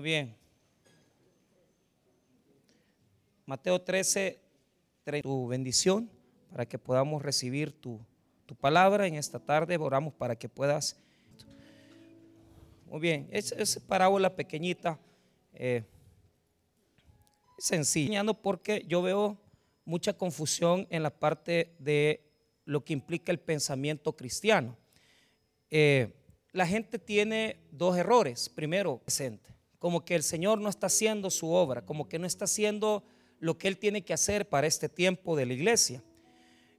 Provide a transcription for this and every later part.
Muy bien. Mateo 13, tu bendición para que podamos recibir tu, palabra en esta tarde. Oramos para que puedas. Muy bien, es, es parábola pequeñita, eh, sencilla, porque yo veo mucha confusión en la parte de lo que implica el pensamiento cristiano. Eh, la gente tiene dos errores. Primero, presente, como que el Señor no está haciendo su obra, como que no está haciendo lo que Él tiene que hacer para este tiempo de la iglesia.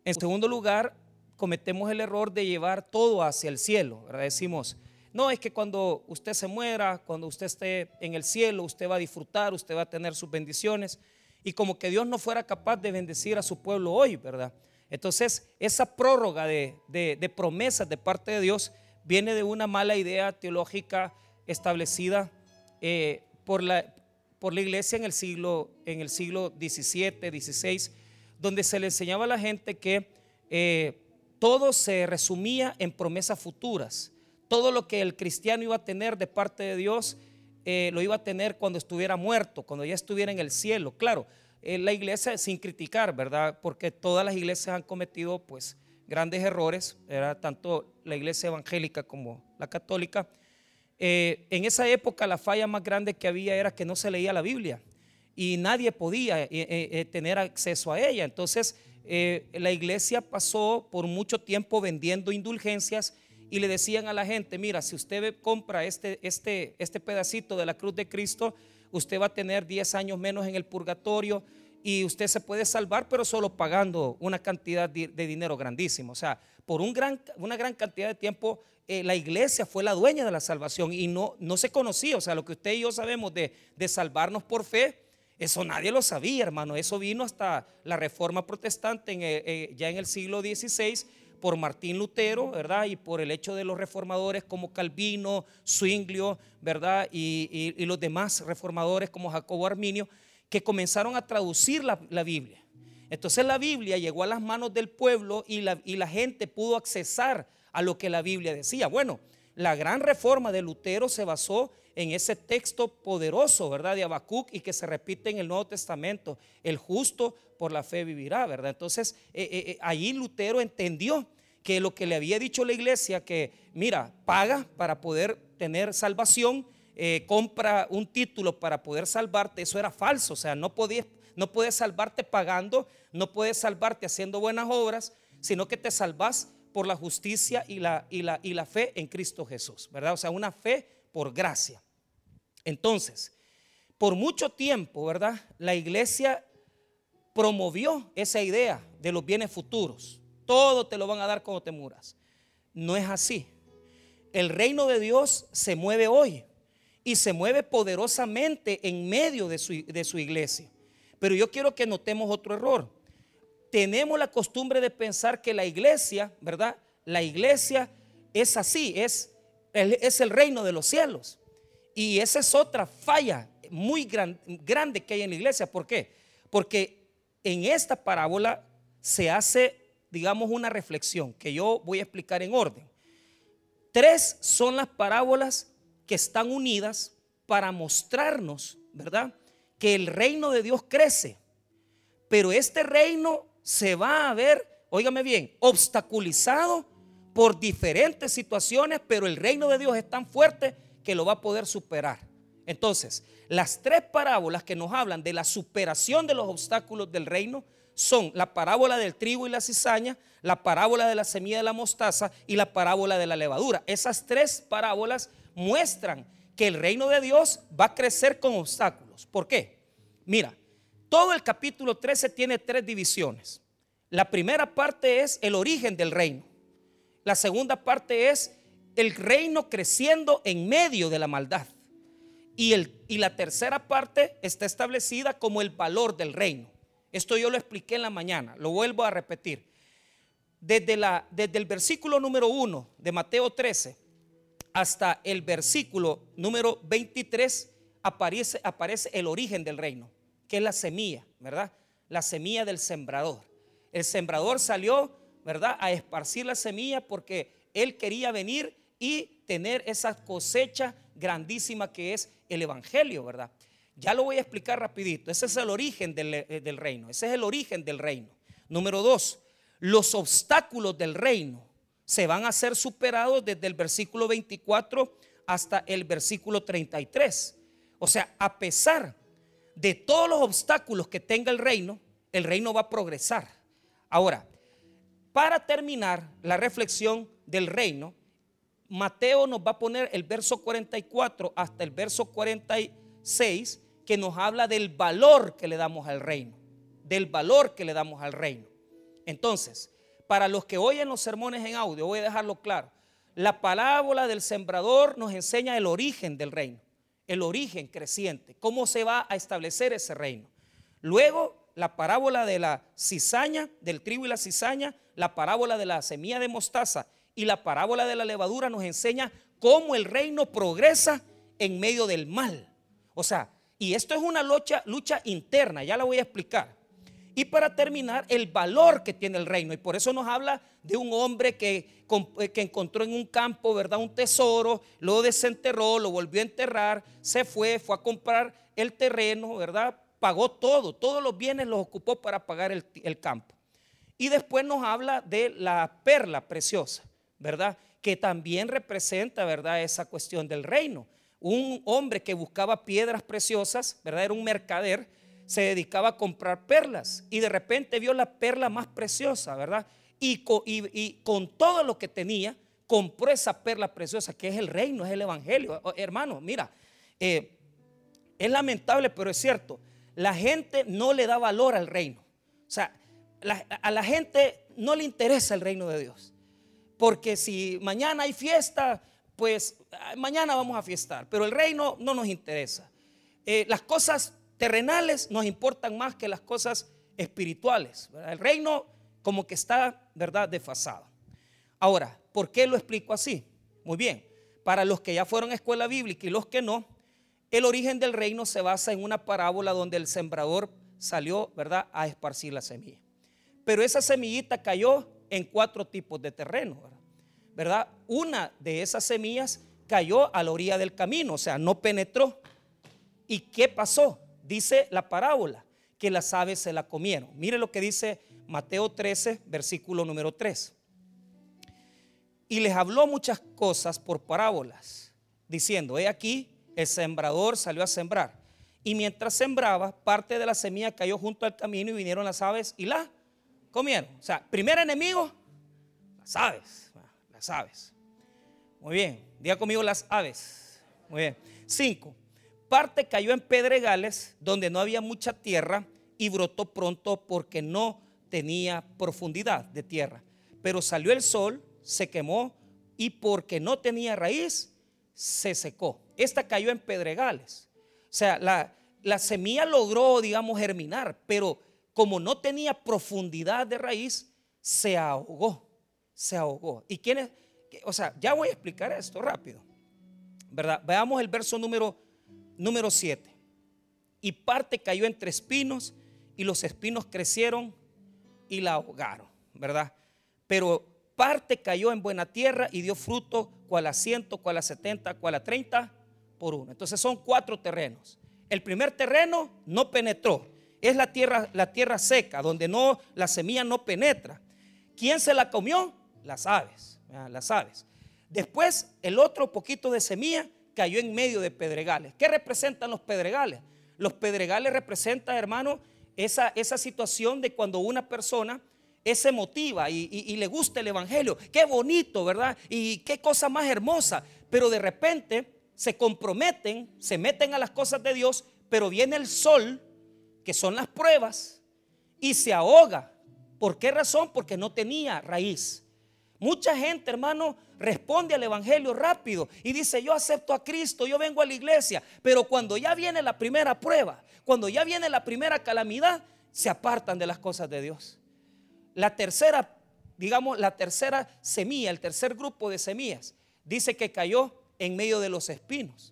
En segundo lugar, cometemos el error de llevar todo hacia el cielo. Decimos, no, es que cuando usted se muera, cuando usted esté en el cielo, usted va a disfrutar, usted va a tener sus bendiciones. Y como que Dios no fuera capaz de bendecir a su pueblo hoy, ¿verdad? Entonces, esa prórroga de, promesas de parte de Dios viene de una mala idea teológica establecida eh, por, la, por la iglesia en el siglo, en el siglo XVII, XVI, donde se le enseñaba a la gente que eh, todo se resumía en promesas futuras. Todo lo que el cristiano iba a tener de parte de Dios eh, lo iba a tener cuando estuviera muerto, cuando ya estuviera en el cielo. Claro, la iglesia, sin criticar, ¿verdad? Porque todas las iglesias han cometido pues grandes errores, era tanto la iglesia evangélica como la católica. Eh, en esa época la falla más grande que había era que no se leía la Biblia y nadie podía eh, eh, tener acceso a ella. Entonces la iglesia pasó por mucho tiempo vendiendo indulgencias y le decían a la gente, mira, si usted compra este, este, este pedacito de la cruz de Cristo, usted va a tener 10 años menos en el purgatorio y usted se puede salvar, pero solo pagando una cantidad de, dinero grandísimo. O sea, por un gran, una gran cantidad de tiempo eh, la iglesia fue la dueña de la salvación y no, no se conocía. O sea, lo que usted y yo sabemos de, salvarnos por fe, eso nadie lo sabía, hermano. Eso vino hasta la reforma protestante eh, eh, ya en el siglo XVI por Martín Lutero, ¿verdad? Y por el hecho de los reformadores como Calvino, Zwinglio, ¿verdad? Y, los demás reformadores como Jacobo Arminio, que comenzaron a traducir la, Biblia. Entonces la Biblia llegó a las manos del pueblo y la, y la gente pudo accesar a lo que la Biblia decía. Bueno, la gran reforma de Lutero se basó en ese texto poderoso, ¿verdad? De Habacuc y que se repite en el Nuevo Testamento. El justo por la fe vivirá, ¿verdad? Entonces, eh, eh, eh, ahí Lutero entendió que lo que le había dicho la iglesia, que mira, paga para poder tener salvación, compra un título para poder salvarte, eso era falso, o sea, no podías, no puedes salvarte pagando, no puedes salvarte haciendo buenas obras, sino que te salvas por la justicia y la, y la, y la fe en Cristo Jesús, ¿verdad? O sea, una fe por gracia. Entonces, por mucho tiempo, ¿verdad? La iglesia promovió esa idea de los bienes futuros. Todo te lo van a dar cuando te muras. No es así. El reino de Dios se mueve hoy y se mueve poderosamente en medio de su, de su iglesia. Pero yo quiero que notemos otro error tenemos la costumbre de pensar que la iglesia, ¿verdad? La iglesia es así, es, es el reino de los cielos. Y esa es otra falla muy grande que hay en la iglesia. ¿Por qué? Porque en esta parábola se hace, digamos, una reflexión que yo voy a explicar en orden. Tres son las parábolas que están unidas para mostrarnos, ¿verdad? Que el reino de Dios crece. Pero este reino se va a ver, óigame bien, obstaculizado por diferentes situaciones, pero el reino de Dios es tan fuerte que lo va a poder superar. Entonces, las tres parábolas que nos hablan de la superación de los obstáculos del reino son la parábola del trigo y la cizaña, la parábola de la semilla de la mostaza y la parábola de la levadura. Esas tres parábolas muestran que el reino de Dios va a crecer con obstáculos. ¿Por qué? Mira, todo el capítulo 13 tiene tres divisiones. La primera parte es el origen del reino. La segunda parte es el reino creciendo en medio de la maldad. Y, el, y la tercera parte está establecida como el valor del reino. Esto yo lo expliqué en la mañana, lo vuelvo a repetir. Desde, la, desde el versículo número 1 de Mateo 13 hasta el versículo número 23 aparece, aparece el origen del reino que es la semilla, ¿verdad? La semilla del sembrador. El sembrador salió, ¿verdad? A esparcir la semilla porque él quería venir y tener esa cosecha grandísima que es el Evangelio, ¿verdad? Ya lo voy a explicar rapidito. Ese es el origen del, eh, del reino. Ese es el origen del reino. Número dos, los obstáculos del reino se van a ser superados desde el versículo 24 hasta el versículo 33. O sea, a pesar de todos los obstáculos que tenga el reino, el reino va a progresar. Ahora, para terminar la reflexión del reino, Mateo nos va a poner el verso 44 hasta el verso 46 que nos habla del valor que le damos al reino, del valor que le damos al reino. Entonces, para los que oyen los sermones en audio, voy a dejarlo claro. La parábola del sembrador nos enseña el origen del reino, el origen creciente, cómo se va a establecer ese reino. Luego, la parábola de la cizaña, del trigo y la cizaña, la parábola de la semilla de mostaza y la parábola de la levadura nos enseña cómo el reino progresa en medio del mal. O sea, y esto es una lucha, lucha interna, ya la voy a explicar. Y para terminar, el valor que tiene el reino. Y por eso nos habla de un hombre que, eh, que, encontró en un campo, ¿verdad? Un tesoro, lo desenterró, lo volvió a enterrar, se fue, fue a comprar el terreno, ¿verdad? Pagó todo, todos los bienes los ocupó para pagar el, el campo. Y después nos habla de la perla preciosa, ¿verdad? Que también representa, ¿verdad? Esa cuestión del reino. Un hombre que buscaba piedras preciosas, ¿verdad? Era un mercader se dedicaba a comprar perlas y de repente vio la perla más preciosa, ¿verdad? Y con, todo lo que tenía, compró esa perla preciosa que es el reino, es el evangelio. Hermano, mira, eh, es lamentable, pero es cierto, la gente no le da valor al reino. O sea, a la gente no le interesa el reino de Dios. Porque si mañana hay fiesta, pues ah, mañana vamos a fiestar, pero el reino no nos interesa. Eh, las cosas terrenales nos importan más que las cosas espirituales. El reino como que está, ¿verdad?, desfasado. Ahora, ¿por qué lo explico así? Muy bien, para los que ya fueron a escuela bíblica y los que no, el origen del reino se basa en una parábola donde el sembrador salió, ¿verdad?, a esparcir la semilla. Pero esa semillita cayó en cuatro tipos de terreno, ¿verdad? Una de esas semillas cayó a la orilla del camino, o sea, no penetró. ¿Y qué pasó? Dice la parábola que las aves se la comieron. Mire lo que dice Mateo 13, versículo número 3. Y les habló muchas cosas por parábolas, diciendo, he aquí, el sembrador salió a sembrar. Y mientras sembraba, parte de la semilla cayó junto al camino y vinieron las aves y la comieron. O sea, primer enemigo, las aves. Las aves. Muy bien, diga conmigo las aves. Muy bien. Cinco parte cayó en pedregales donde no había mucha tierra y brotó pronto porque no tenía profundidad de tierra. Pero salió el sol, se quemó y porque no tenía raíz, se secó. Esta cayó en pedregales. O sea, la, la semilla logró, digamos, germinar, pero como no tenía profundidad de raíz, se ahogó, se ahogó. ¿Y quién es? O sea, ya voy a explicar esto rápido. ¿Verdad? Veamos el verso número Número 7. Y parte cayó entre espinos y los espinos crecieron y la ahogaron, ¿verdad? Pero parte cayó en buena tierra y dio fruto, cual a ciento, cual a setenta, cual a treinta por uno. Entonces son cuatro terrenos. El primer terreno no penetró. Es la tierra, la tierra seca, donde no, la semilla no penetra. ¿Quién se la comió? Las aves. Las aves. Después, el otro poquito de semilla cayó en medio de pedregales. ¿Qué representan los pedregales? Los pedregales representan, hermano, esa, esa situación de cuando una persona se motiva y, y, le gusta el Evangelio. Qué bonito, ¿verdad? Y qué cosa más hermosa. Pero de repente se comprometen, se meten a las cosas de Dios, pero viene el sol, que son las pruebas, y se ahoga. ¿Por qué razón? Porque no tenía raíz. Mucha gente, hermano, responde al Evangelio rápido y dice, yo acepto a Cristo, yo vengo a la iglesia, pero cuando ya viene la primera prueba, cuando ya viene la primera calamidad, se apartan de las cosas de Dios. La tercera, digamos, la tercera semilla, el tercer grupo de semillas, dice que cayó en medio de los espinos.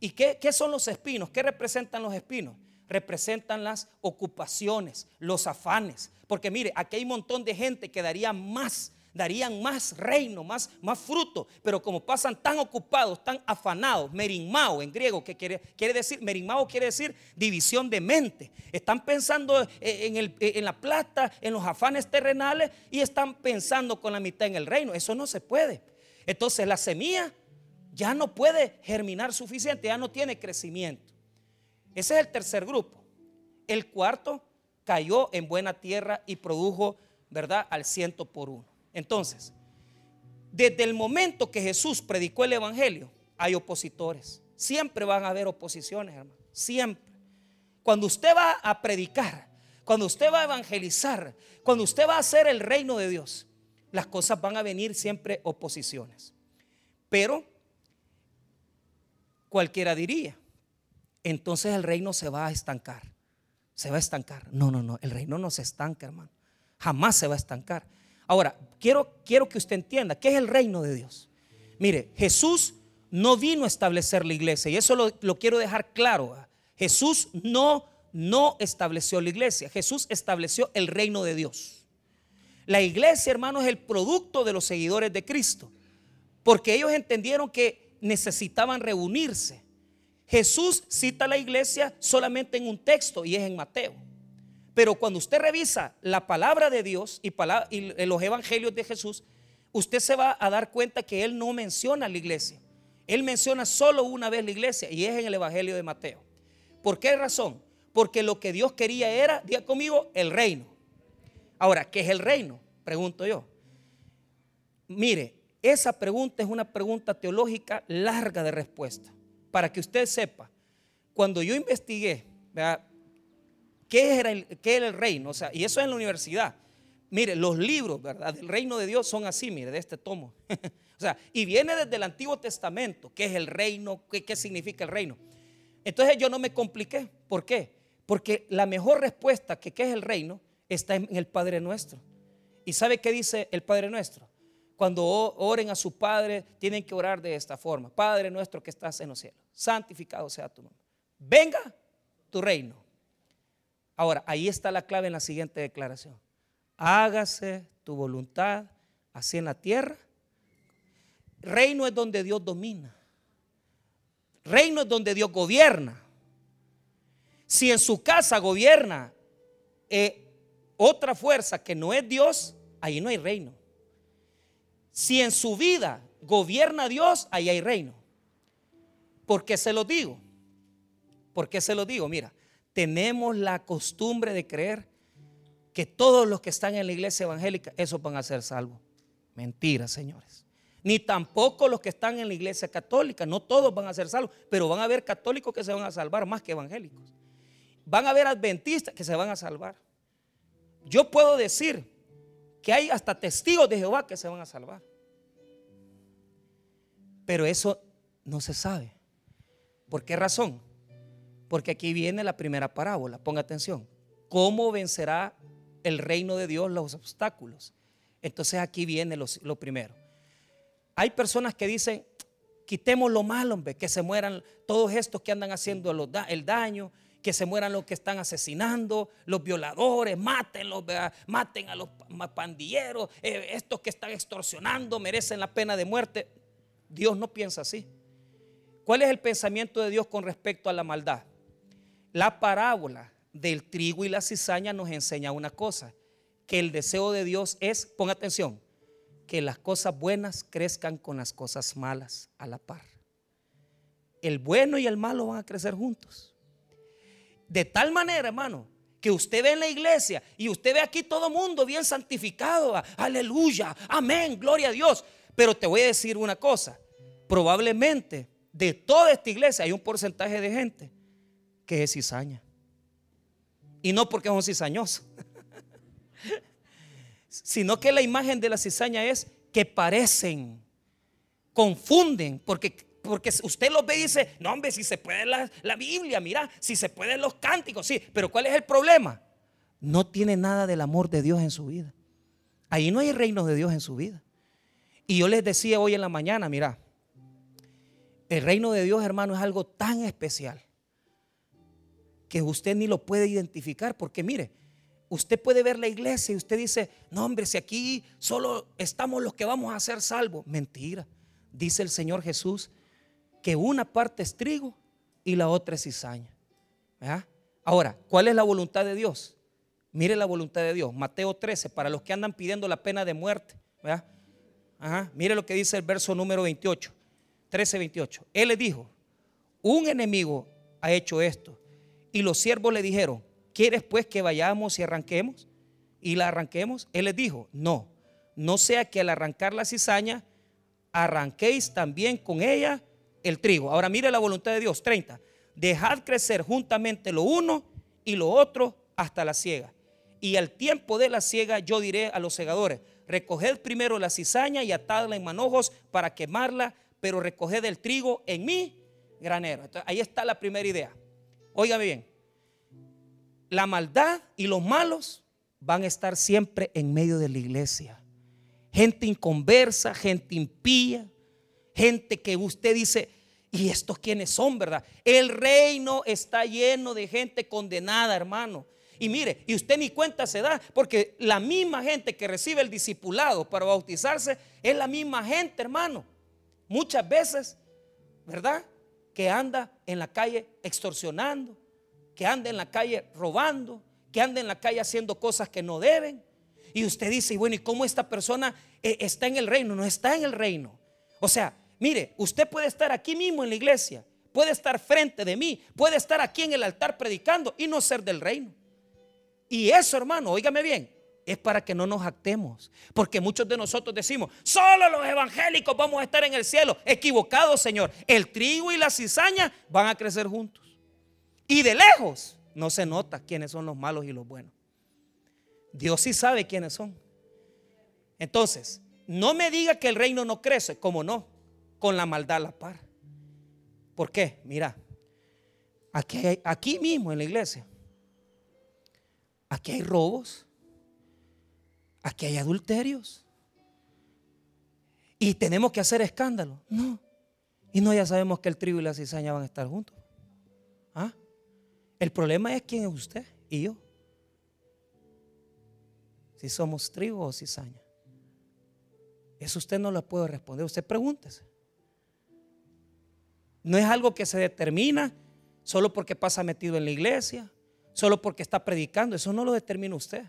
¿Y qué, qué son los espinos? ¿Qué representan los espinos? Representan las ocupaciones, los afanes. Porque mire, aquí hay un montón de gente que daría más darían más reino, más, más fruto, pero como pasan tan ocupados, tan afanados, merimao en griego, que quiere, quiere decir, merimao quiere decir división de mente. Están pensando en, el, en la plata, en los afanes terrenales y están pensando con la mitad en el reino. Eso no se puede. Entonces la semilla ya no puede germinar suficiente, ya no tiene crecimiento. Ese es el tercer grupo. El cuarto cayó en buena tierra y produjo, ¿verdad?, al ciento por uno. Entonces, desde el momento que Jesús predicó el Evangelio, hay opositores. Siempre van a haber oposiciones, hermano. Siempre. Cuando usted va a predicar, cuando usted va a evangelizar, cuando usted va a hacer el reino de Dios, las cosas van a venir siempre oposiciones. Pero cualquiera diría, entonces el reino se va a estancar se va a estancar. No, no, no, el reino no se estanca, hermano. Jamás se va a estancar. Ahora, quiero, quiero que usted entienda, ¿qué es el reino de Dios? Mire, Jesús no vino a establecer la iglesia y eso lo, lo quiero dejar claro. Jesús no, no estableció la iglesia, Jesús estableció el reino de Dios. La iglesia, hermano, es el producto de los seguidores de Cristo, porque ellos entendieron que necesitaban reunirse Jesús cita a la iglesia solamente en un texto y es en Mateo. Pero cuando usted revisa la palabra de Dios y, los evangelios de Jesús, usted se va a dar cuenta que Él no menciona la iglesia. Él menciona solo una vez la iglesia y es en el evangelio de Mateo. ¿Por qué razón? Porque lo que Dios quería era, diga conmigo, el reino. Ahora, ¿qué es el reino? Pregunto yo. Mire, esa pregunta es una pregunta teológica larga de respuesta para que usted sepa, cuando yo investigué, ¿Qué, era el, ¿qué era el reino? O sea, y eso es en la universidad. Mire, los libros, ¿verdad? Del reino de Dios son así, mire, de este tomo. o sea, y viene desde el Antiguo Testamento, ¿qué es el reino? ¿Qué, ¿Qué significa el reino? Entonces yo no me compliqué. ¿Por qué? Porque la mejor respuesta que qué es el reino está en el Padre Nuestro. ¿Y sabe qué dice el Padre Nuestro? cuando oren a su Padre, tienen que orar de esta forma. Padre nuestro que estás en los cielos, santificado sea tu nombre. Venga tu reino. Ahora, ahí está la clave en la siguiente declaración. Hágase tu voluntad, así en la tierra. Reino es donde Dios domina. Reino es donde Dios gobierna. Si en su casa gobierna eh, otra fuerza que no es Dios, ahí no hay reino. Si en su vida gobierna Dios, ahí hay reino. ¿Por qué se lo digo? ¿Por qué se lo digo? Mira, tenemos la costumbre de creer que todos los que están en la iglesia evangélica, esos van a ser salvos. Mentira, señores. Ni tampoco los que están en la iglesia católica, no todos van a ser salvos, pero van a haber católicos que se van a salvar más que evangélicos. Van a haber adventistas que se van a salvar. Yo puedo decir que hay hasta testigos de Jehová que se van a salvar. Pero eso no se sabe. ¿Por qué razón? Porque aquí viene la primera parábola. Ponga atención. ¿Cómo vencerá el reino de Dios los obstáculos? Entonces aquí viene lo, primero. Hay personas que dicen, quitemos lo malo, hombre, que se mueran todos estos que andan haciendo el daño, que se mueran los que están asesinando, los violadores, maten a los pandilleros, eh, estos que están extorsionando merecen la pena de muerte. Dios no piensa así. ¿Cuál es el pensamiento de Dios con respecto a la maldad? La parábola del trigo y la cizaña nos enseña una cosa, que el deseo de Dios es, ponga atención, que las cosas buenas crezcan con las cosas malas a la par. El bueno y el malo van a crecer juntos. De tal manera, hermano, que usted ve en la iglesia y usted ve aquí todo mundo bien santificado. Aleluya, amén, gloria a Dios. Pero te voy a decir una cosa. Probablemente de toda esta iglesia hay un porcentaje de gente que es cizaña. Y no porque es un cizañoso, sino que la imagen de la cizaña es que parecen, confunden, porque porque usted los ve y dice, no hombre, si se puede la, la Biblia, mira, si se pueden los cánticos, sí, pero ¿cuál es el problema? No tiene nada del amor de Dios en su vida. Ahí no hay reino de Dios en su vida. Y yo les decía hoy en la mañana, mira, el reino de Dios, hermano, es algo tan especial que usted ni lo puede identificar, porque mire, usted puede ver la iglesia y usted dice, no hombre, si aquí solo estamos los que vamos a ser salvos. Mentira. Dice el Señor Jesús que una parte es trigo y la otra es cizaña. Ahora, ¿cuál es la voluntad de Dios? Mire la voluntad de Dios. Mateo 13, para los que andan pidiendo la pena de muerte. Mire lo que dice el verso número 28. 13, 28. Él le dijo, un enemigo ha hecho esto. Y los siervos le dijeron, ¿quieres pues que vayamos y arranquemos? Y la arranquemos. Él les dijo, no, no sea que al arrancar la cizaña, arranquéis también con ella el trigo. Ahora mire la voluntad de Dios. 30. Dejad crecer juntamente lo uno y lo otro hasta la siega. Y al tiempo de la siega yo diré a los segadores, recoged primero la cizaña y atadla en manojos para quemarla, pero recoged el trigo en mi granero. ahí está la primera idea. Oiga bien, la maldad y los malos van a estar siempre en medio de la iglesia. Gente inconversa, gente impía, gente que usted dice, ¿y estos quiénes son, verdad? El reino está lleno de gente condenada, hermano. Y mire, y usted ni cuenta se da, porque la misma gente que recibe el discipulado para bautizarse es la misma gente, hermano. Muchas veces, ¿verdad? Que anda en la calle extorsionando, que anda en la calle robando, que anda en la calle haciendo cosas que no deben. Y usted dice, bueno, ¿y cómo esta persona eh, está en el reino? No está en el reino. O sea, mire, usted puede estar aquí mismo en la iglesia, puede estar frente de mí, puede estar aquí en el altar predicando y no ser del reino. Y eso, hermano, óigame bien, es para que no nos actemos. Porque muchos de nosotros decimos, solo los evangélicos vamos a estar en el cielo. Equivocado, Señor. El trigo y la cizaña van a crecer juntos. Y de lejos no se nota quiénes son los malos y los buenos. Dios sí sabe quiénes son. Entonces, no me diga que el reino no crece, como no, con la maldad a la par. ¿Por qué? Mira, aquí, aquí mismo en la iglesia, aquí hay robos, aquí hay adulterios. Y tenemos que hacer escándalo. No. Y no ya sabemos que el trigo y la cizaña van a estar juntos. ¿Ah? El problema es quién es usted y yo. Si somos trigo o cizaña. Eso usted no lo puede responder. Usted pregúntese. No es algo que se determina solo porque pasa metido en la iglesia, solo porque está predicando. Eso no lo determina usted.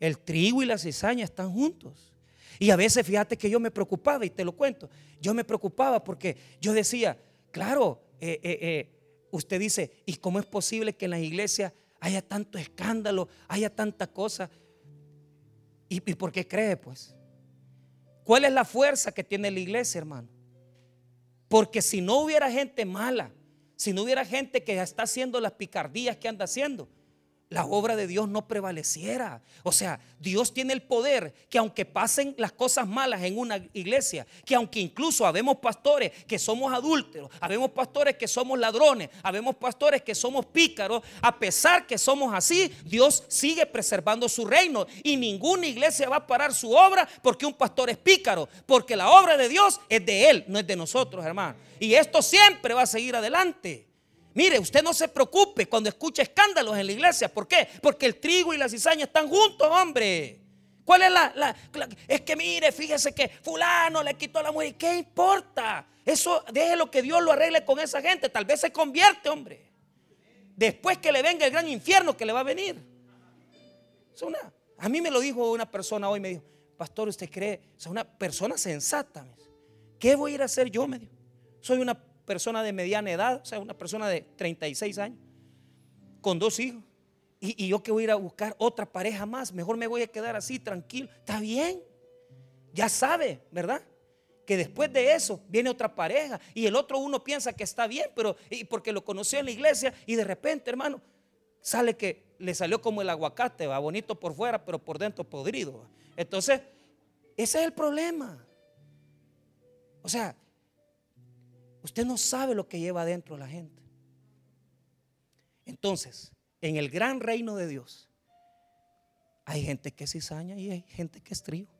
El trigo y la cizaña están juntos. Y a veces fíjate que yo me preocupaba, y te lo cuento, yo me preocupaba porque yo decía, claro, eh, eh, eh usted dice, ¿y cómo es posible que en la iglesia haya tanto escándalo, haya tanta cosa? ¿Y, por qué cree pues? ¿Cuál es la fuerza que tiene la iglesia, hermano? Porque si no hubiera gente mala, si no hubiera gente que está haciendo las picardías que anda haciendo, la obra de Dios no prevaleciera. O sea, Dios tiene el poder que aunque pasen las cosas malas en una iglesia, que aunque incluso habemos pastores que somos adúlteros, habemos pastores que somos ladrones, habemos pastores que somos pícaros, a pesar que somos así, Dios sigue preservando su reino y ninguna iglesia va a parar su obra porque un pastor es pícaro, porque la obra de Dios es de él, no es de nosotros, hermano. Y esto siempre va a seguir adelante. Mire, usted no se preocupe cuando escucha escándalos en la iglesia. ¿Por qué? Porque el trigo y la cizaña están juntos, hombre. ¿Cuál es la, Es que mire, fíjese que fulano le quitó la mujer. ¿Qué importa? Eso, déjelo que Dios lo arregle con esa gente. Tal vez se convierte, hombre. Después que le venga el gran infierno que le va a venir. Es una, a mí me lo dijo una persona hoy, me dijo, pastor, ¿usted cree? O sea, una persona sensata. ¿Qué voy a ir a hacer yo? Me dijo. Soy una persona de mediana edad, o sea, una persona de 36 años, con dos hijos. Y, yo que voy a ir a buscar otra pareja más, mejor me voy a quedar así tranquilo. Está bien, ya sabe, ¿verdad? Que después de eso viene otra pareja y el otro uno piensa que está bien, pero y porque lo conoció en la iglesia y de repente, hermano, sale que le salió como el aguacate, va bonito por fuera, pero por dentro podrido. Entonces, ese es el problema. O sea, Usted no sabe lo que lleva adentro la gente. Entonces, en el gran reino de Dios, hay gente que es cizaña y hay gente que es trigo.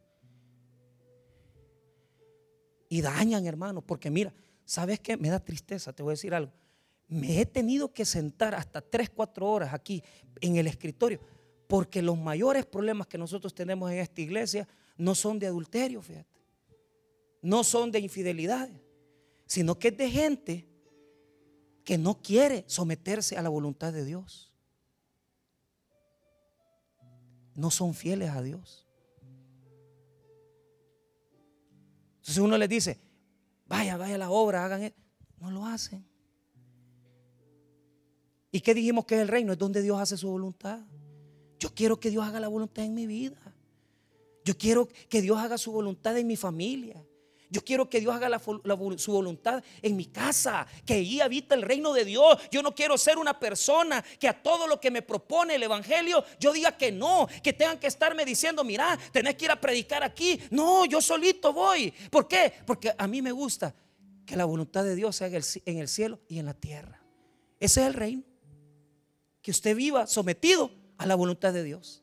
Y dañan, hermano, porque mira, ¿sabes qué? Me da tristeza, te voy a decir algo. Me he tenido que sentar hasta 3, 4 horas aquí en el escritorio Porque los mayores problemas que nosotros tenemos en esta iglesia no son de adulterio, fíjate. No son de infidelidad, sino que es de gente que no quiere someterse a la voluntad de Dios. No son fieles a Dios. Entonces uno les dice, vaya, vaya la obra, hagan eso. No lo hacen. ¿Y qué dijimos que es el reino? Es donde Dios hace su voluntad. Yo quiero que Dios haga la voluntad en mi vida. Yo quiero que Dios haga su voluntad en mi familia. Yo quiero que Dios haga su voluntad en mi casa, que ahí habita el reino de Dios. Yo no quiero ser una persona que a todo lo que me propone el Evangelio, yo diga que no, que tengan que estarme diciendo, mira, tenés que ir a predicar aquí. No, yo solito voy. ¿Por qué? Porque a mí me gusta que la voluntad de Dios se haga en el cielo y en la tierra. Ese es el reino. Que usted viva sometido a la voluntad de Dios.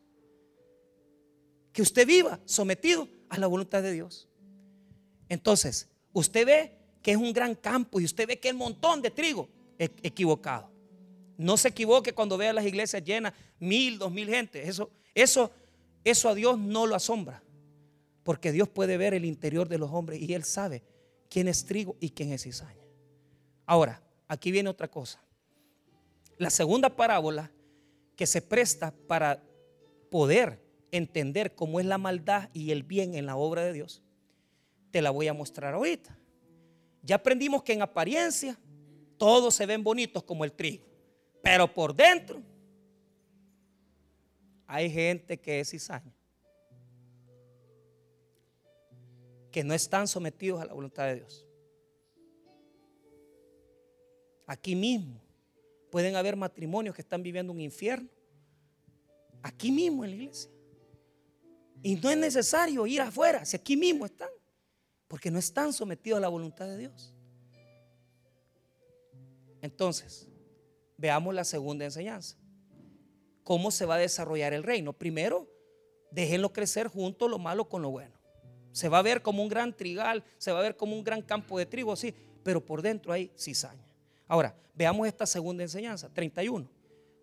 Que usted viva sometido a la voluntad de Dios. Entonces, usted ve que es un gran campo y usted ve que hay un montón de trigo e-, equivocado. No se equivoque cuando vea las iglesias llenas, mil, dos mil gente. Eso, eso, eso a Dios no lo asombra. Porque Dios puede ver el interior de los hombres y Él sabe quién es trigo y quién es cizaña. Ahora, aquí viene otra cosa. La segunda parábola que se presta para poder entender cómo es la maldad y el bien en la obra de Dios, te la voy a mostrar ahorita. Ya aprendimos que en apariencia todos se ven bonitos como el trigo, pero por dentro hay gente que es cizaña, que no están sometidos a la voluntad de Dios. Aquí mismo Pueden haber matrimonios que están viviendo un infierno. Aquí mismo en la iglesia. Y no es necesario ir afuera, si aquí mismo están. Porque no están sometidos a la voluntad de Dios. Entonces, veamos la segunda enseñanza. ¿Cómo se va a desarrollar el reino? Primero, déjenlo crecer junto lo malo con lo bueno. Se va a ver como un gran trigal, se va a ver como un gran campo de trigo, sí, pero por dentro hay cizaña. Ahora, veamos esta segunda enseñanza, 31.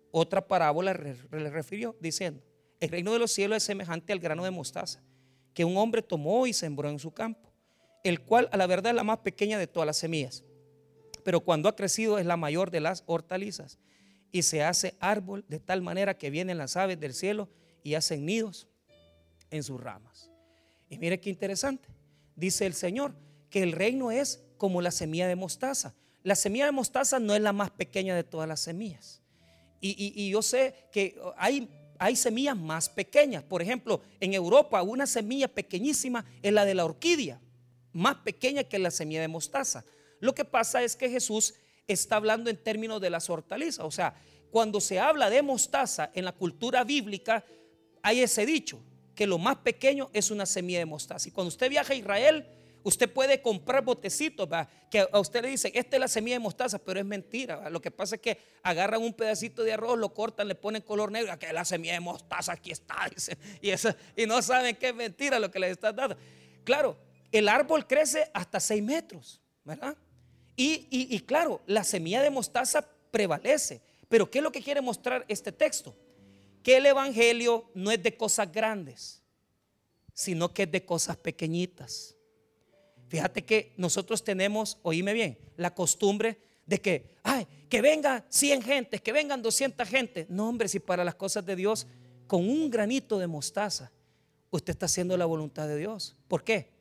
Otra parábola le refirió diciendo, el reino de los cielos es semejante al grano de mostaza que un hombre tomó y sembró en su campo, el cual a la verdad es la más pequeña de todas las semillas, pero cuando ha crecido es la mayor de las hortalizas y se hace árbol de tal manera que vienen las aves del cielo y hacen nidos en sus ramas. Y mire qué interesante, dice el Señor, que el reino es como la semilla de mostaza la semilla de mostaza no es la más pequeña de todas las semillas. Y, yo sé que hay, hay semillas más pequeñas. Por ejemplo, en Europa una semilla pequeñísima es la de la orquídea, más pequeña que la semilla de mostaza. Lo que pasa es que Jesús está hablando en términos de las hortalizas. O sea, cuando se habla de mostaza en la cultura bíblica, hay ese dicho, que lo más pequeño es una semilla de mostaza. Y cuando usted viaja a Israel, Usted puede comprar botecitos, que a usted le dicen, esta es la semilla de mostaza, pero es mentira. Lo que pasa es que agarran un pedacito de arroz, lo cortan, le ponen color negro, que es la semilla de mostaza, aquí está, y, y no saben que es mentira lo que les está dando. Claro, el árbol crece hasta 6 metros, ¿verdad? Y, y claro, la semilla de mostaza prevalece. Pero ¿qué es lo que quiere mostrar este texto? Que el Evangelio no es de cosas grandes, sino que es de cosas pequeñitas. Fíjate que nosotros tenemos, oíme bien, la costumbre de que, ay, que vengan 100 gentes, que vengan 200 gente. No, hombre, si para las cosas de Dios, con un granito de mostaza, usted está haciendo la voluntad de Dios. ¿Por qué?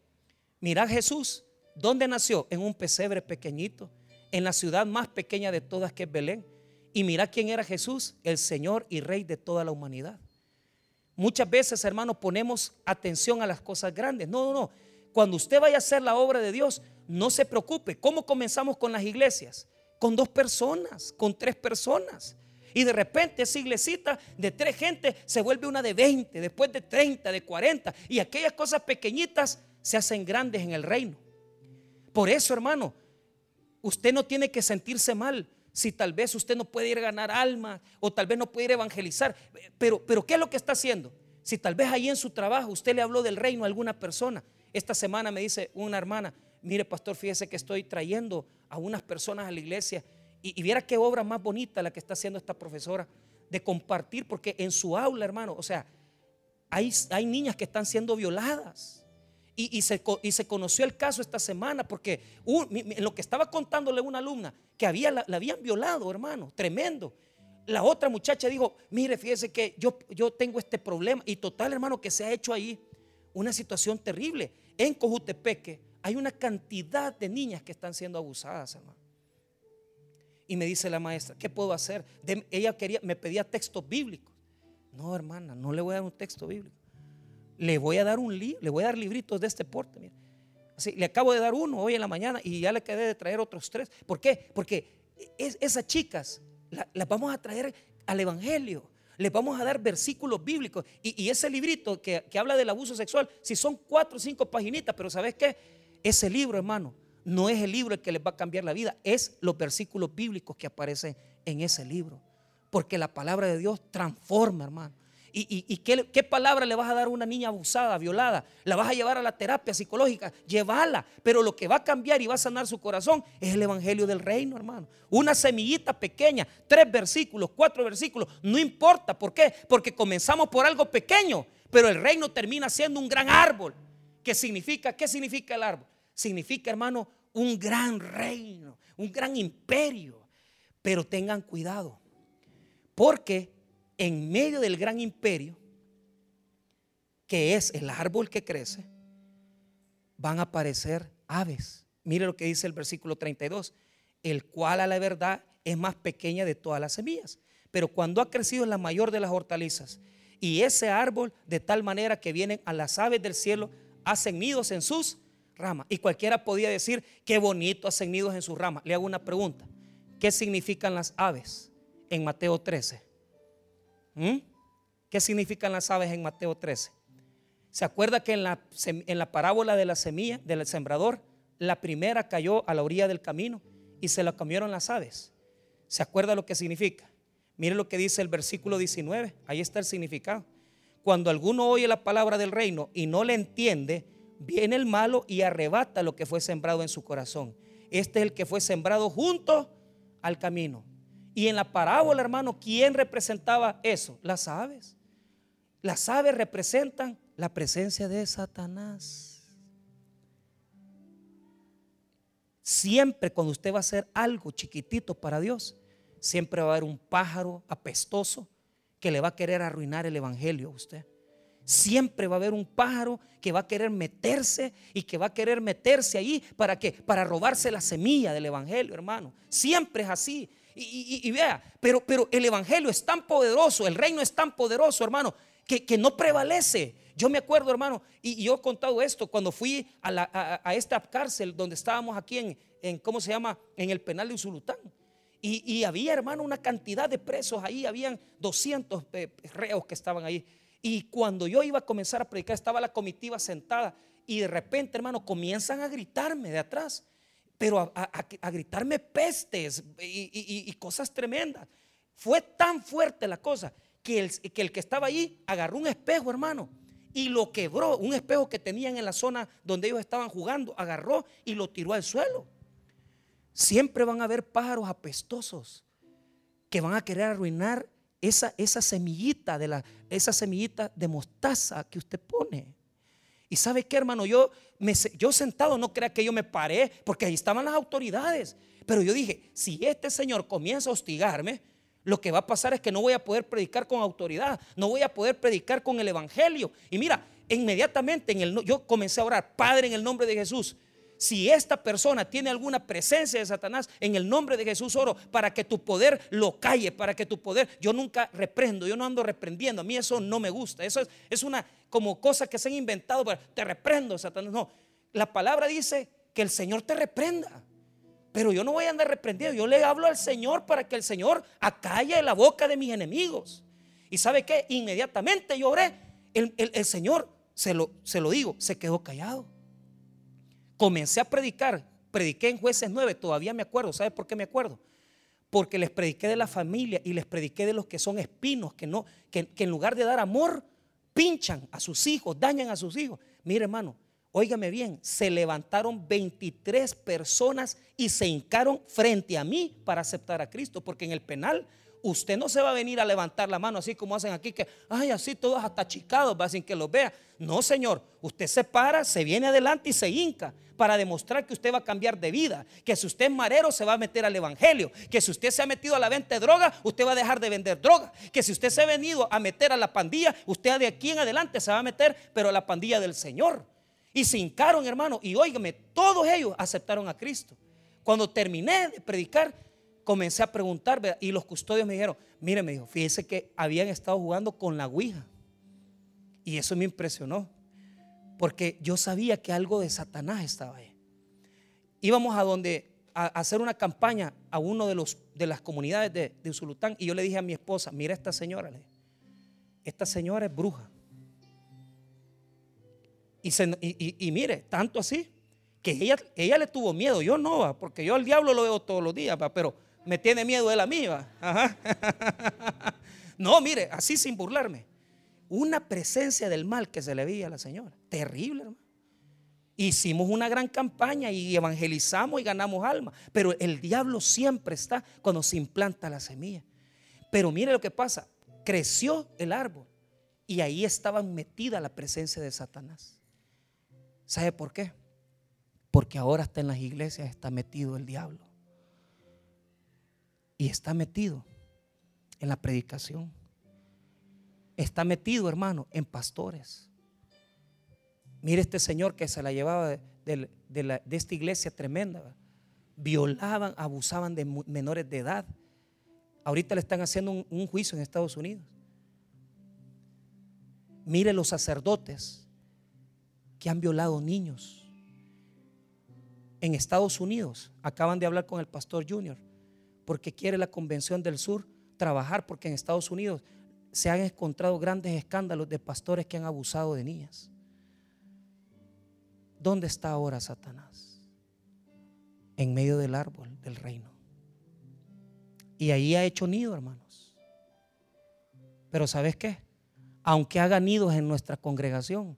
Mira Jesús, ¿dónde nació? En un pesebre pequeñito, en la ciudad más pequeña de todas que es Belén. Y mira quién era Jesús, el Señor y Rey de toda la humanidad. Muchas veces, hermanos, ponemos atención a las cosas grandes. No, no, no. Cuando usted vaya a hacer la obra de Dios, no se preocupe. ¿Cómo comenzamos con las iglesias? Con dos personas, con tres personas. Y de repente esa iglesita de tres gente se vuelve una de 20, después de 30, de 40. Y aquellas cosas pequeñitas se hacen grandes en el reino. Por eso, hermano, usted no tiene que sentirse mal si tal vez usted no puede ir a ganar alma o tal vez no puede ir a evangelizar. Pero, pero ¿qué es lo que está haciendo? Si tal vez ahí en su trabajo usted le habló del reino a alguna persona esta semana me dice una hermana, mire pastor, fíjese que estoy trayendo a unas personas a la iglesia y, viera qué obra más bonita la que está haciendo esta profesora de compartir, porque en su aula, hermano, o sea, hay, hay niñas que están siendo violadas. Y, se, y, se, conoció el caso esta semana porque en lo que estaba contándole una alumna que había, la, habían violado, hermano, tremendo. La otra muchacha dijo, mire, fíjese que yo, yo tengo este problema y total, hermano, que se ha hecho ahí una situación terrible. En Cojutepeque hay una cantidad de niñas que están siendo abusadas, hermano. Y me dice la maestra, ¿qué puedo hacer? ella quería, me pedía textos bíblicos. No, hermana, no le voy a dar un texto bíblico. Le voy a dar un libro, le voy a dar libritos de este porte. Así, le acabo de dar uno hoy en la mañana y ya le quedé de traer otros tres. ¿Por qué? Porque esas chicas las vamos a traer al Evangelio. Les vamos a dar versículos bíblicos. Y, ese librito que, que, habla del abuso sexual, si son cuatro o cinco paginitas, pero ¿sabes qué? Ese libro, hermano, no es el libro el que les va a cambiar la vida, es los versículos bíblicos que aparecen en ese libro. Porque la palabra de Dios transforma, hermano. ¿Y, qué, palabra le vas a dar a una niña abusada, violada? ¿La vas a llevar a la terapia psicológica? Llévala. Pero lo que va a cambiar y va a sanar su corazón es el evangelio del reino, hermano. Una semillita pequeña, tres versículos, cuatro versículos, no importa. ¿Por qué? Porque comenzamos por algo pequeño, pero el reino termina siendo un gran árbol. ¿Qué significa? ¿Qué significa el árbol? Significa, hermano, un gran reino, un gran imperio. Pero tengan cuidado, porque en medio del gran imperio, que es el árbol que crece, van a aparecer aves. Mire lo que dice el versículo 32, el cual a la verdad es más pequeña de todas las semillas, pero cuando ha crecido es la mayor de las hortalizas. Y ese árbol de tal manera que vienen a las aves del cielo, hacen nidos en sus ramas. Y cualquiera podía decir, qué bonito hacen nidos en sus ramas. Le hago una pregunta, ¿qué significan las aves en Mateo 13? ¿Mm? ¿Qué significan las aves en Mateo 13? ¿Se acuerda que en la, en la parábola de la semilla, del sembrador, la primera cayó a la orilla del camino y se la comieron las aves? ¿Se acuerda lo que significa? Mire lo que dice el versículo 19, ahí está el significado. Cuando alguno oye la palabra del reino y no le entiende, viene el malo y arrebata lo que fue sembrado en su corazón. Este es el que fue sembrado junto al camino. Y en la parábola, hermano, ¿quién representaba eso? Las aves. Las aves representan la presencia de Satanás. Siempre cuando usted va a hacer algo chiquitito para Dios, siempre va a haber un pájaro apestoso que le va a querer arruinar el evangelio a usted. Siempre va a haber un pájaro que va a querer meterse y que va a querer meterse ahí para que para robarse la semilla del evangelio, hermano. Siempre es así. Y, vea, pero, pero el Evangelio es tan poderoso, el reino es tan poderoso, hermano, que, que no prevalece. Yo me acuerdo, hermano, y, yo he contado esto cuando fui a, esta cárcel donde estábamos aquí en, en, ¿cómo se llama? En el penal de Usulután. Y, había, hermano, una cantidad de presos ahí, habían 200 eh, reos que estaban ahí. Y cuando yo iba a comenzar a predicar, estaba la comitiva sentada y de repente, hermano, comienzan a gritarme de atrás pero a, gritarme pestes y, cosas tremendas. Fue tan fuerte la cosa que el, que estaba ahí agarró un espejo, hermano, y lo quebró, un espejo que tenían en la zona donde ellos estaban jugando, agarró y lo tiró al suelo. Siempre van a haber pájaros apestosos que van a querer arruinar esa, esa semillita de la, esa semillita de mostaza que usted pone. Y sabe qué, hermano, yo, me, yo sentado no crea que yo me paré, porque ahí estaban las autoridades. Pero yo dije, si este señor comienza a hostigarme, lo que va a pasar es que no voy a poder predicar con autoridad, no voy a poder predicar con el evangelio. Y mira, inmediatamente en el, yo comencé a orar, Padre, en el nombre de Jesús, si esta persona tiene alguna presencia de Satanás, en el nombre de Jesús oro para que tu poder lo calle, para que tu poder, yo nunca reprendo, yo no ando reprendiendo, a mí eso no me gusta, eso es, una como cosa que se han inventado, para, te reprendo, Satanás, no, la palabra dice que el Señor te reprenda. Pero yo no voy a andar reprendiendo, yo le hablo al Señor para que el Señor acalle la boca de mis enemigos. Y sabe que inmediatamente yo oré, el, el Señor, se lo, se lo digo, se quedó callado comencé a predicar, prediqué en jueces 9, todavía me acuerdo, ¿sabe por qué me acuerdo? Porque les prediqué de la familia y les prediqué de los que son espinos, que, no, que, en lugar de dar amor, pinchan a sus hijos, dañan a sus hijos. Mire hermano, óigame bien, se levantaron 23 personas y se hincaron frente a mí para aceptar a Cristo, porque en el penal usted no se va a venir a levantar la mano así como hacen aquí, que, ay, así todos hasta chicados, va sin que los vea. No, Señor, usted se para, se viene adelante y se hinca para demostrar que usted va a cambiar de vida, que si usted es marero se va a meter al evangelio, que si usted se ha metido a la venta de droga, usted va a dejar de vender droga, que si usted se ha venido a meter a la pandilla, usted de aquí en adelante se va a meter, pero a la pandilla del Señor. Y se hincaron, hermano, y óigame, todos ellos aceptaron a Cristo. Cuando terminé de predicar, comencé a preguntar y los custodios me dijeron, mire, me dijo, fíjese que habían estado jugando con la Ouija. Y eso me impresionó, porque yo sabía que algo de Satanás estaba ahí. Íbamos a donde a hacer una campaña a uno de los de las comunidades de, de Usulután y yo le dije a mi esposa, mira esta señora, esta señora es bruja. Y, mire, tanto así, que ella, ella le tuvo miedo, yo no, porque yo al diablo lo veo todos los días, pero me tiene miedo de la mía. No, mire, así sin burlarme. Una presencia del mal que se le veía a la señora. Terrible, hermano. Hicimos una gran campaña y evangelizamos y ganamos alma. Pero el diablo siempre está cuando se implanta la semilla. Pero mire lo que pasa. Creció el árbol y ahí estaba metida la presencia de Satanás. ¿Sabe por qué? Porque ahora está en las iglesias, está metido el diablo. Y está metido en la predicación. Está metido, hermano, en pastores. Mire este señor que se la llevaba de, esta iglesia tremenda. Violaban, abusaban de menores de edad. Ahorita le están haciendo un, un juicio en Estados Unidos. Mire los sacerdotes que han violado niños. En Estados Unidos acaban de hablar con el pastor Junior porque quiere la Convención del Sur trabajar porque en Estados Unidos se han encontrado grandes escándalos de pastores que han abusado de niñas. ¿Dónde está ahora Satanás? En medio del árbol del reino. Y ahí ha hecho nido, hermanos. Pero ¿sabes qué? Aunque haga nidos en nuestra congregación,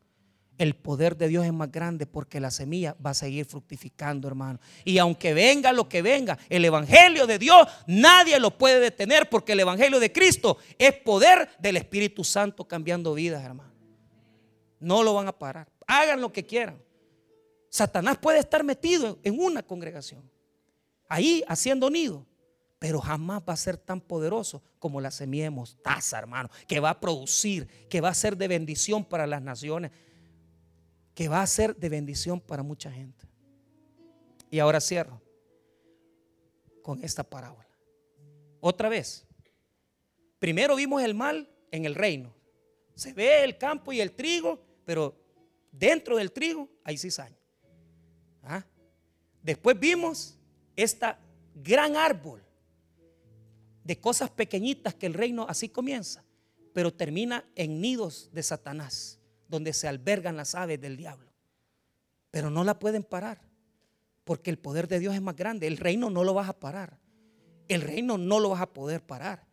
el poder de Dios es más grande porque la semilla va a seguir fructificando, hermano. Y aunque venga lo que venga, el Evangelio de Dios nadie lo puede detener porque el Evangelio de Cristo es poder del Espíritu Santo cambiando vidas, hermano. No lo van a parar. Hagan lo que quieran. Satanás puede estar metido en una congregación, ahí haciendo nido, pero jamás va a ser tan poderoso como la semilla de mostaza, hermano, que va a producir, que va a ser de bendición para las naciones que va a ser de bendición para mucha gente. Y ahora cierro con esta parábola. Otra vez, primero vimos el mal en el reino. Se ve el campo y el trigo, pero dentro del trigo hay cizaña. ¿Ah? Después vimos esta gran árbol de cosas pequeñitas que el reino así comienza, pero termina en nidos de Satanás donde se albergan las aves del diablo. Pero no la pueden parar, porque el poder de Dios es más grande. El reino no lo vas a parar. El reino no lo vas a poder parar.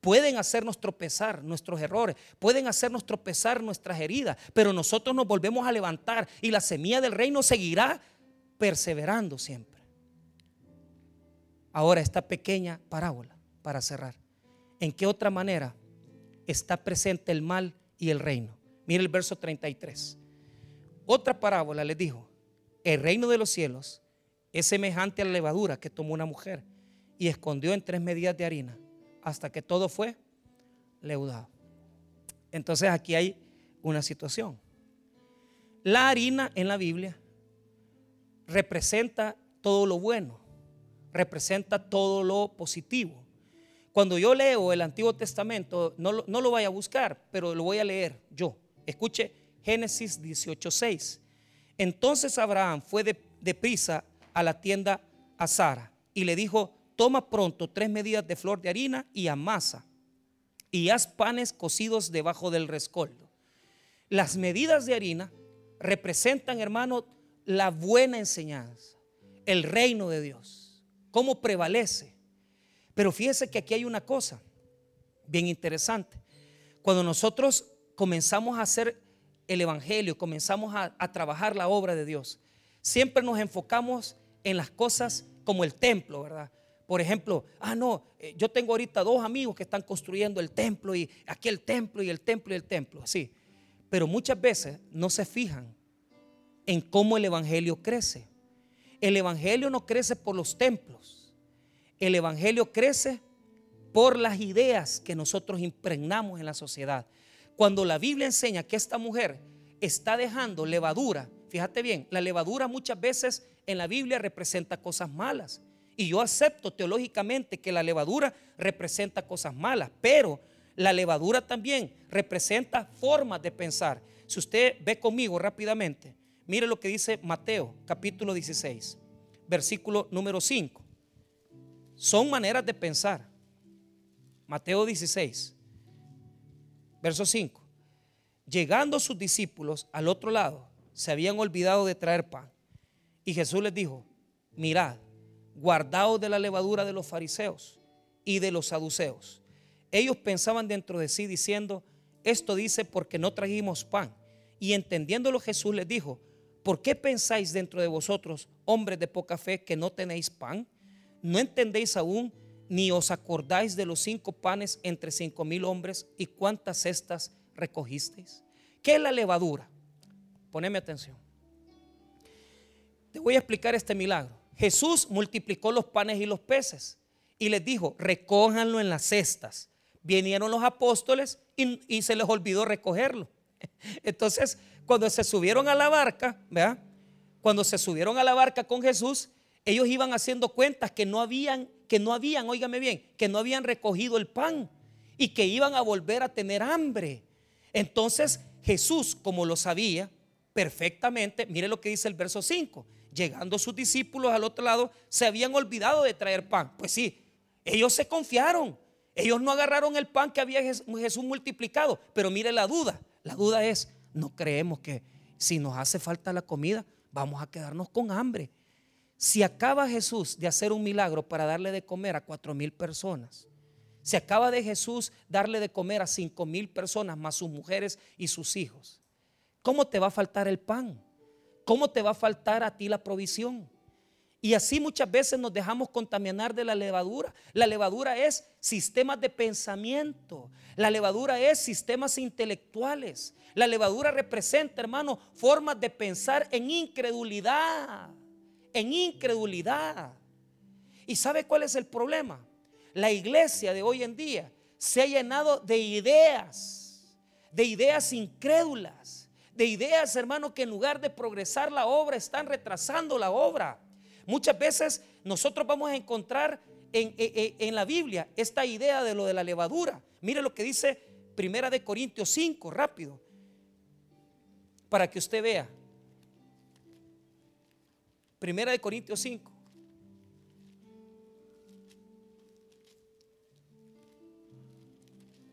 Pueden hacernos tropezar nuestros errores, pueden hacernos tropezar nuestras heridas, pero nosotros nos volvemos a levantar y la semilla del reino seguirá perseverando siempre. Ahora, esta pequeña parábola para cerrar. ¿En qué otra manera está presente el mal y el reino? Mire el verso 33. Otra parábola les dijo, el reino de los cielos es semejante a la levadura que tomó una mujer y escondió en tres medidas de harina hasta que todo fue leudado. Entonces aquí hay una situación. La harina en la Biblia representa todo lo bueno, representa todo lo positivo. Cuando yo leo el Antiguo Testamento, no, no lo vaya a buscar, pero lo voy a leer yo. Escuche Génesis 18:6. Entonces Abraham fue de, prisa a la tienda a Sara y le dijo, toma pronto tres medidas de flor de harina y amasa y haz panes cocidos debajo del rescoldo. Las medidas de harina representan, hermano, la buena enseñanza, el reino de Dios, cómo prevalece. Pero fíjese que aquí hay una cosa bien interesante. Cuando nosotros comenzamos a hacer el Evangelio, comenzamos a, trabajar la obra de Dios, siempre nos enfocamos en las cosas como el templo, ¿verdad? Por ejemplo, ah, no, eh, yo tengo ahorita dos amigos que están construyendo el templo y aquí el templo y el templo y el templo, así. Pero muchas veces no se fijan en cómo el Evangelio crece. El Evangelio no crece por los templos. El Evangelio crece por las ideas que nosotros impregnamos en la sociedad. Cuando la Biblia enseña que esta mujer está dejando levadura, fíjate bien, la levadura muchas veces en la Biblia representa cosas malas. Y yo acepto teológicamente que la levadura representa cosas malas, pero la levadura también representa formas de pensar. Si usted ve conmigo rápidamente, mire lo que dice Mateo capítulo 16, versículo número 5. Son maneras de pensar. Mateo 16, verso 5. Llegando sus discípulos al otro lado, se habían olvidado de traer pan. Y Jesús les dijo, mirad, guardaos de la levadura de los fariseos y de los saduceos. Ellos pensaban dentro de sí diciendo, esto dice porque no trajimos pan. Y entendiéndolo Jesús les dijo, ¿por qué pensáis dentro de vosotros, hombres de poca fe, que no tenéis pan? ¿No entendéis aún ni os acordáis de los cinco panes entre cinco mil hombres y cuántas cestas recogisteis? ¿Qué es la levadura? Poneme atención. Te voy a explicar este milagro. Jesús multiplicó los panes y los peces y les dijo, recójanlo en las cestas. Vinieron los apóstoles y, se les olvidó recogerlo. Entonces, cuando se subieron a la barca, ¿verdad? Cuando se subieron a la barca con Jesús, ellos iban haciendo cuentas que no habían, que no habían, óigame bien, que no habían recogido el pan y que iban a volver a tener hambre. Entonces, Jesús, como lo sabía perfectamente, mire lo que dice el verso 5 llegando sus discípulos al otro lado, se habían olvidado de traer pan. Pues sí, ellos se confiaron. Ellos no agarraron el pan que había Jesús multiplicado. Pero mire la duda. La duda es, no creemos que si nos hace falta la comida, vamos a quedarnos con hambre. Si acaba Jesús de hacer un milagro para darle de comer a cuatro mil personas, si acaba de Jesús darle de comer a cinco mil personas más sus mujeres y sus hijos, ¿cómo te va a faltar el pan? ¿cómo te va a faltar a ti la provisión? Y así muchas veces nos dejamos contaminar de la levadura. La levadura es sistemas de pensamiento. La levadura es sistemas intelectuales. La levadura representa, hermano, formas de pensar en incredulidad. En incredulidad. ¿Y sabe cuál es el problema? La iglesia de hoy en día se ha llenado de ideas, de ideas incrédulas de ideas, hermano, que en lugar de progresar la obra, están retrasando la obra. Muchas veces nosotros vamos a encontrar en, la Biblia esta idea de lo de la levadura. Mire lo que dice Primera de Corintios 5, rápido, para que usted vea. Primera de Corintios 5.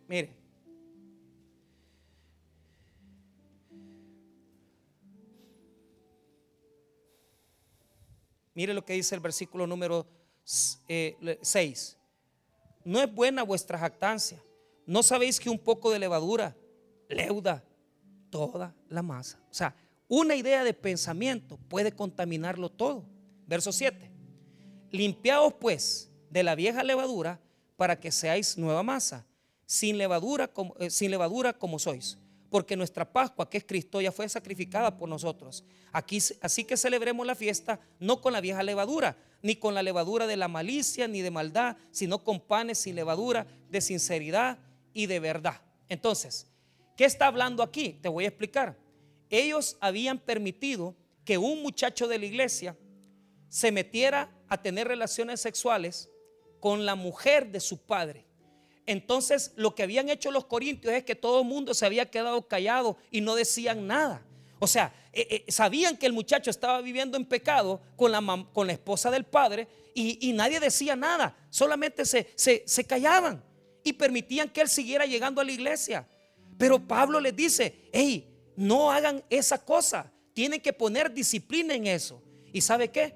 Mire. Mire lo que dice el versículo número 6. Eh, no es buena vuestra jactancia. ¿No sabéis que un poco de levadura leuda toda la masa? O sea, una idea de pensamiento puede contaminarlo todo. Verso 7. Limpiaos pues de la vieja levadura para que seáis nueva masa, sin levadura como, eh, sin levadura como sois porque nuestra Pascua, que es Cristo, ya fue sacrificada por nosotros. Aquí, así que celebremos la fiesta no con la vieja levadura, ni con la levadura de la malicia, ni de maldad, sino con panes sin levadura, de sinceridad y de verdad. Entonces, ¿qué está hablando aquí? Te voy a explicar. Ellos habían permitido que un muchacho de la iglesia se metiera a tener relaciones sexuales con la mujer de su padre. Entonces lo que habían hecho los corintios es que todo el mundo se había quedado callado y no decían nada. O sea, eh, eh, sabían que el muchacho estaba viviendo en pecado con la, con la esposa del padre y, nadie decía nada, solamente se, se callaban y permitían que él siguiera llegando a la iglesia. Pero Pablo les dice, hey, no hagan esa cosa, tienen que poner disciplina en eso. ¿Y sabe qué?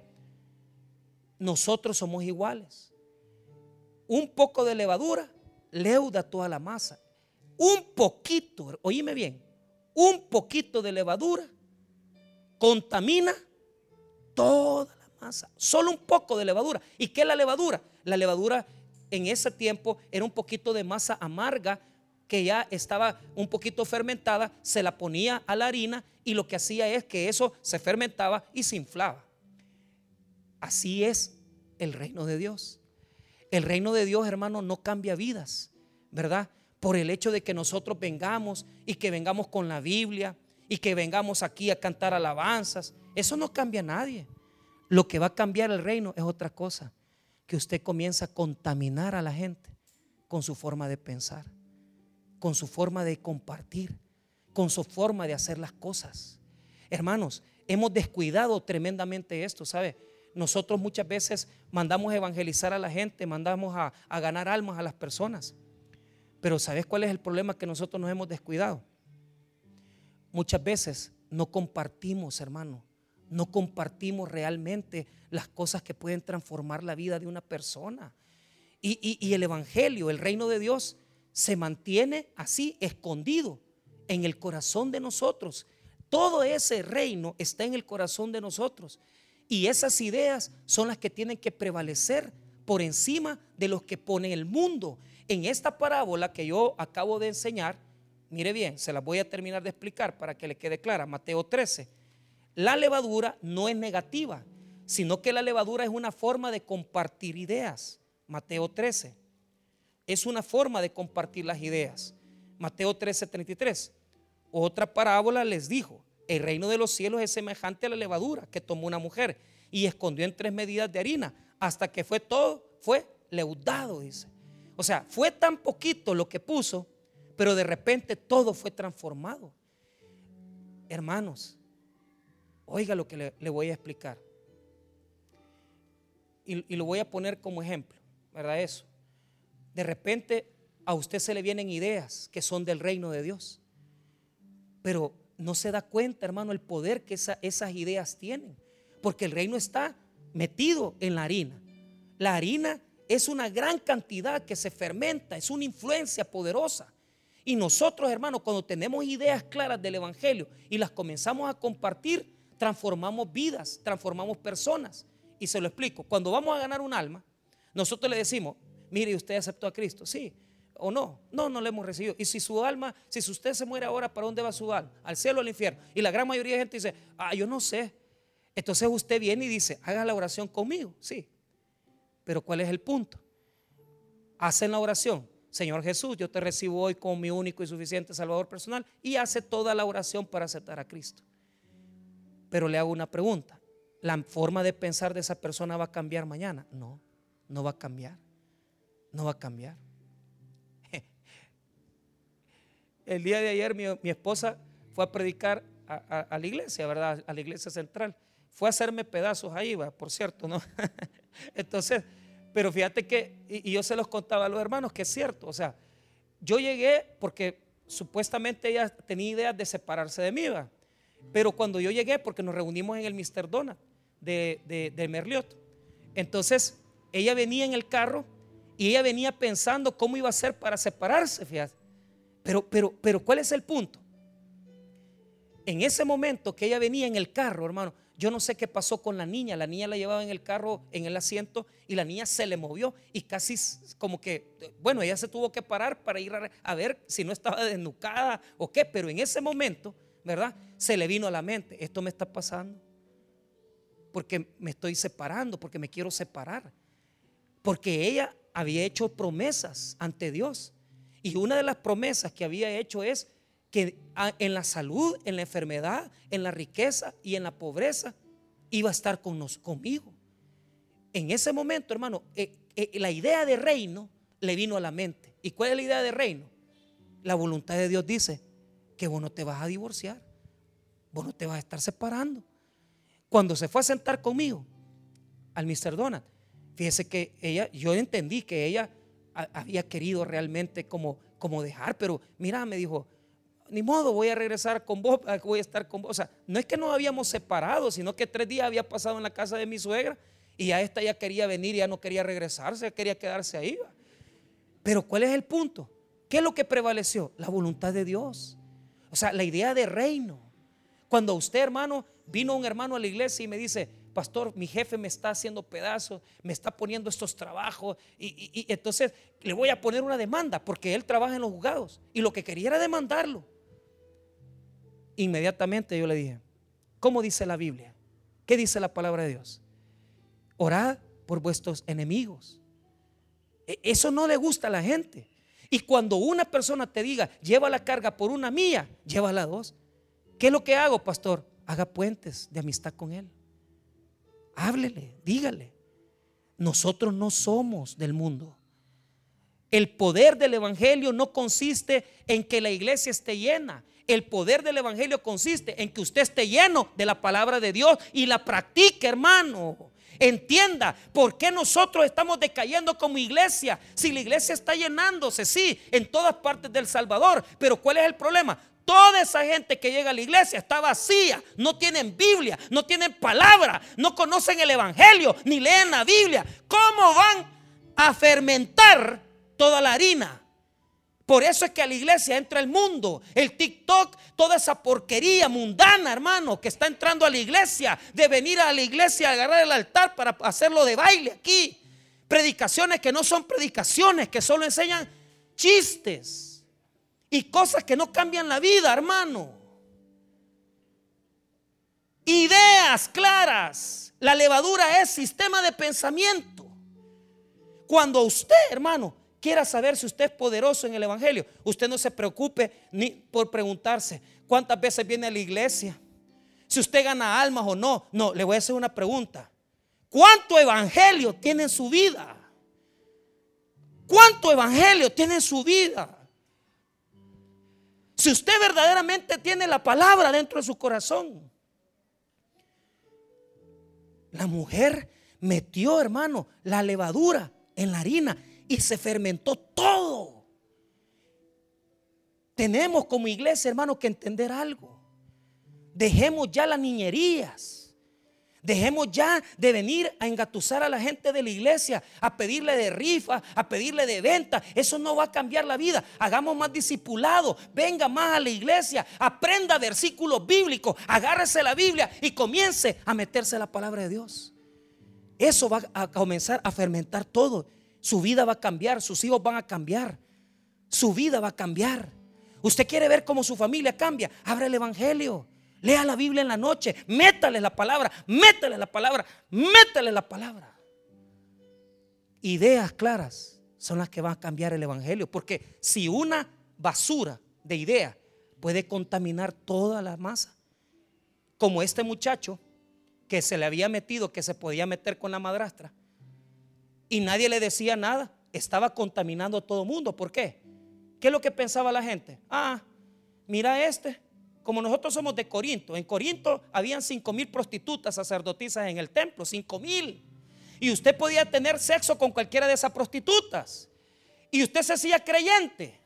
Nosotros somos iguales. Un poco de levadura leuda toda la masa. Un poquito, oíme bien, un poquito de levadura contamina toda la masa. Solo un poco de levadura. ¿Y qué es la levadura? La levadura en ese tiempo era un poquito de masa amarga que ya estaba un poquito fermentada, se la ponía a la harina y lo que hacía es que eso se fermentaba y se inflaba. Así es el reino de Dios. El reino de Dios, hermano, no cambia vidas, ¿verdad? Por el hecho de que nosotros vengamos y que vengamos con la Biblia y que vengamos aquí a cantar alabanzas. Eso no cambia a nadie. Lo que va a cambiar el reino es otra cosa, que usted comienza a contaminar a la gente con su forma de pensar, con su forma de compartir, con su forma de hacer las cosas. Hermanos, hemos descuidado tremendamente esto, ¿sabe? Nosotros muchas veces mandamos evangelizar a la gente, mandamos a, ganar almas a las personas. Pero ¿sabes cuál es el problema que nosotros nos hemos descuidado? Muchas veces no compartimos, hermano, no compartimos realmente las cosas que pueden transformar la vida de una persona. Y, el Evangelio, el reino de Dios, se mantiene así, escondido en el corazón de nosotros. Todo ese reino está en el corazón de nosotros. Y esas ideas son las que tienen que prevalecer por encima de los que pone el mundo. En esta parábola que yo acabo de enseñar, mire bien, se las voy a terminar de explicar para que le quede clara. Mateo 13 la levadura no es negativa, sino que la levadura es una forma de compartir ideas. Mateo 13. Es una forma de compartir las ideas. Mateo 13, 33. Otra parábola les dijo, el reino de los cielos es semejante a la levadura que tomó una mujer y escondió en tres medidas de harina hasta que fue todo, fue leudado, dice. O sea, fue tan poquito lo que puso, pero de repente todo fue transformado. Hermanos, Oiga lo que le, voy a explicar. Y, y, lo voy a poner como ejemplo, ¿verdad? Eso. De repente a usted se le vienen ideas que son del reino de Dios. Pero no se da cuenta, hermano, el poder que esas ideas tienen. Porque el reino está metido en la harina. La harina es una gran cantidad que se fermenta, es una influencia poderosa. Y nosotros, hermanos, cuando tenemos ideas claras del Evangelio y las comenzamos a compartir, transformamos vidas, transformamos personas. Y se lo explico. Cuando vamos a ganar un alma, nosotros le decimos, mire, usted aceptó a Cristo. Sí. ¿O no? No, no le hemos recibido. Y si su alma, si usted se muere ahora, ¿para dónde va su alma? ¿Al cielo o al infierno? Y la gran mayoría de gente dice, ah, yo no sé. Entonces usted viene y dice, haga la oración conmigo. Sí. Pero ¿cuál es el punto? Hacen la oración. Señor Jesús, yo te recibo hoy como mi único y suficiente Salvador personal. Y hace toda la oración para aceptar a Cristo. Pero le hago una pregunta. ¿La forma de pensar de esa persona va a cambiar mañana? No, no va a cambiar. No va a cambiar. El día de ayer mi, esposa fue a predicar a, la iglesia, ¿verdad? A la iglesia central. Fue a hacerme pedazos ahí, va, por cierto, ¿no? Entonces, pero fíjate que, y, yo se los contaba a los hermanos, que es cierto, o sea, yo llegué porque supuestamente ella tenía ideas de separarse de mí, ¿va? Pero cuando yo llegué, porque nos reunimos en el Mr. Donald de, de, Merliot, entonces ella venía en el carro y ella venía pensando cómo iba a hacer para separarse, fíjate. Pero, pero, pero, ¿cuál es el punto? En ese momento que ella venía en el carro, hermano, yo no sé qué pasó con la niña. La niña la llevaba en el carro, en el asiento, y la niña se le movió y casi como que, bueno, ella se tuvo que parar para ir a, a ver si no estaba desnucada o qué, pero en ese momento ¿verdad? Se le vino a la mente, esto me está pasando. Porque me estoy separando, porque me quiero separar. Porque ella había hecho promesas ante Dios. Y una de las promesas que había hecho es que en la salud, en la enfermedad, en la riqueza y en la pobreza iba a estar con nos, conmigo. En ese momento, hermano, eh, eh, la idea de reino le vino a la mente. ¿Y cuál es la idea de reino? La voluntad de Dios dice, que vos no te vas a divorciar, vos no te vas a estar separando. Cuando se fue a sentar conmigo al Mr. Donald, fíjese que ella, yo entendí que ella había querido realmente como, como dejar, pero mira, me dijo, ni modo, voy a regresar con vos, voy a estar con vos. O sea, no es que nos habíamos separado, sino que tres días había pasado en la casa de mi suegra y a esta ya quería venir, ya no quería regresarse, quería quedarse ahí. Pero ¿cuál es el punto? ¿Qué es lo que prevaleció? La voluntad de Dios. O sea, la idea de reino. Cuando usted, hermano, vino un hermano a la iglesia y me dice, pastor, mi jefe me está haciendo pedazos, me está poniendo estos trabajos y, entonces le voy a poner una demanda porque él trabaja en los juzgados y lo que quería era demandarlo. Inmediatamente yo le dije, ¿cómo dice la Biblia? ¿Qué dice la palabra de Dios? Orad por vuestros enemigos. E, eso no le gusta a la gente. Y cuando una persona te diga, lleva la carga por una mía, llévala dos. ¿Qué es lo que hago, pastor? Haga puentes de amistad con él. Háblele, dígale. Nosotros no somos del mundo. El poder del Evangelio no consiste en que la iglesia esté llena. El poder del Evangelio consiste en que usted esté lleno de la palabra de Dios y la practique, hermano. Entienda por qué nosotros estamos decayendo como iglesia. Si la iglesia está llenándose, sí, en todas partes del Salvador. Pero ¿cuál es el problema? Toda esa gente que llega a la iglesia está vacía, no tienen Biblia, no tienen palabra, no conocen el Evangelio, ni leen la Biblia. ¿Cómo van a fermentar toda la harina? Por eso es que a la iglesia entra el mundo, el TikTok, toda esa porquería mundana, hermano, que está entrando a la iglesia, de venir a la iglesia a agarrar el altar para hacerlo de baile aquí. Predicaciones que no son predicaciones, que solo enseñan chistes y cosas que no cambian la vida, hermano. Ideas claras. La levadura es sistema de pensamiento. Cuando usted, hermano, quiera saber si usted es poderoso en el Evangelio, usted no se preocupe ni por preguntarse cuántas veces viene a la iglesia, si usted gana almas o no. No, le voy a hacer una pregunta. ¿Cuánto Evangelio tiene en su vida? ¿Cuánto Evangelio tiene en su vida? Si usted verdaderamente tiene la palabra dentro de su corazón. La mujer metió, hermano, la levadura en la harina y se fermentó todo. Tenemos como iglesia, hermano, que entender algo. Dejemos ya las niñerías. Dejemos ya de venir a engatusar a la gente de la iglesia, a pedirle de rifa, a pedirle de venta. Eso no va a cambiar la vida. Hagamos más discipulado. Venga más a la iglesia. Aprenda versículos bíblicos. Agárrese la Biblia y comience a meterse la palabra de Dios. Eso va a comenzar a fermentar todo. Su vida va a cambiar, sus hijos van a cambiar, su vida va a cambiar. Usted quiere ver cómo su familia cambia, abre el Evangelio, lea la Biblia en la noche, métale la palabra, métale la palabra, métale la palabra. Ideas claras son las que van a cambiar el Evangelio, porque si una basura de ideas puede contaminar toda la masa, como este muchacho que se le había metido, que se podía meter con la madrastra, y nadie le decía nada. Estaba contaminando a todo el mundo. ¿Por qué? ¿Qué es lo que pensaba la gente? Ah, mira este. Como nosotros somos de Corinto, en Corinto habían cinco mil prostitutas sacerdotisas en el templo, cinco mil. Y usted podía tener sexo con cualquiera de esas prostitutas. Y usted se hacía creyente.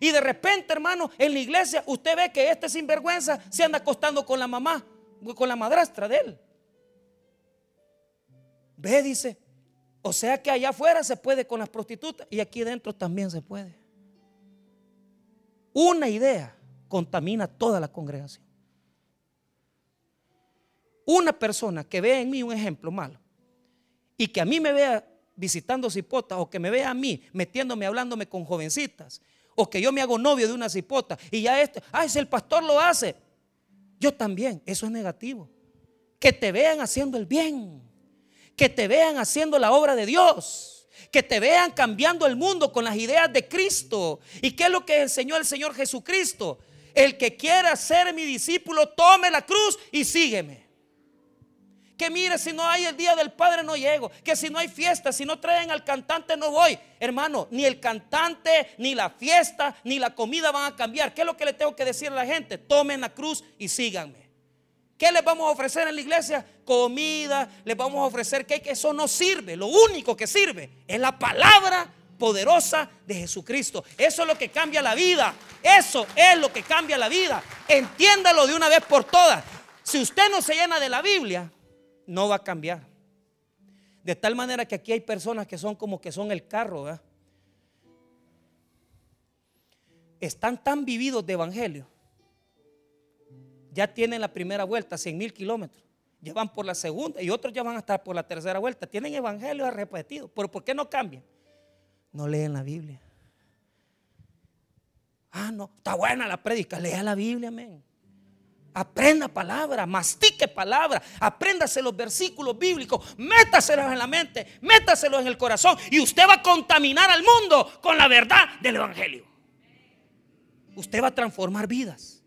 Y de repente, hermano, en la iglesia usted ve que este sinvergüenza se anda acostando con la mamá, con la madrastra de él. Ve, dice, o sea que allá afuera se puede con las prostitutas y aquí dentro también se puede. Una idea contamina toda la congregación. Una persona que vea en mí un ejemplo malo y que a mí me vea visitando cipotas o que me vea a mí metiéndome, hablándome con jovencitas o que yo me hago novio de una cipota y ya este, ay, si el pastor lo hace, yo también, eso es negativo. Que te vean haciendo el bien que te vean haciendo la obra de Dios, que te vean cambiando el mundo con las ideas de Cristo. ¿Y qué es lo que enseñó el Señor Jesucristo? El que quiera ser mi discípulo, tome la cruz y sígueme. Que mire, si no hay el día del Padre no llego. Que si no hay fiesta, si no traen al cantante no voy. Hermano, ni el cantante, ni la fiesta, ni la comida van a cambiar. ¿Qué es lo que le tengo que decir a la gente? Tomen la cruz y síganme. ¿Qué les vamos a ofrecer en la iglesia? Comida, les vamos a ofrecer que Eso no sirve. Lo único que sirve es la palabra poderosa de Jesucristo. Eso es lo que cambia la vida. Eso es lo que cambia la vida. Entiéndalo de una vez por todas. Si usted no se llena de la Biblia, no va a cambiar. De tal manera que aquí hay personas que son como que son el carro. Están tan vividos de evangelio ya tienen la primera vuelta, 100 mil kilómetros. ya van por la segunda y otros ya van a estar por la tercera vuelta. Tienen evangelio repetido, pero ¿por qué no cambian? No leen la Biblia. Ah, no, está buena la prédica, lea la Biblia, amén. Aprenda palabra, mastique palabra, apréndase los versículos bíblicos, métaselos en la mente, métaselos en el corazón y usted va a contaminar al mundo con la verdad del Evangelio. Usted va a transformar vidas.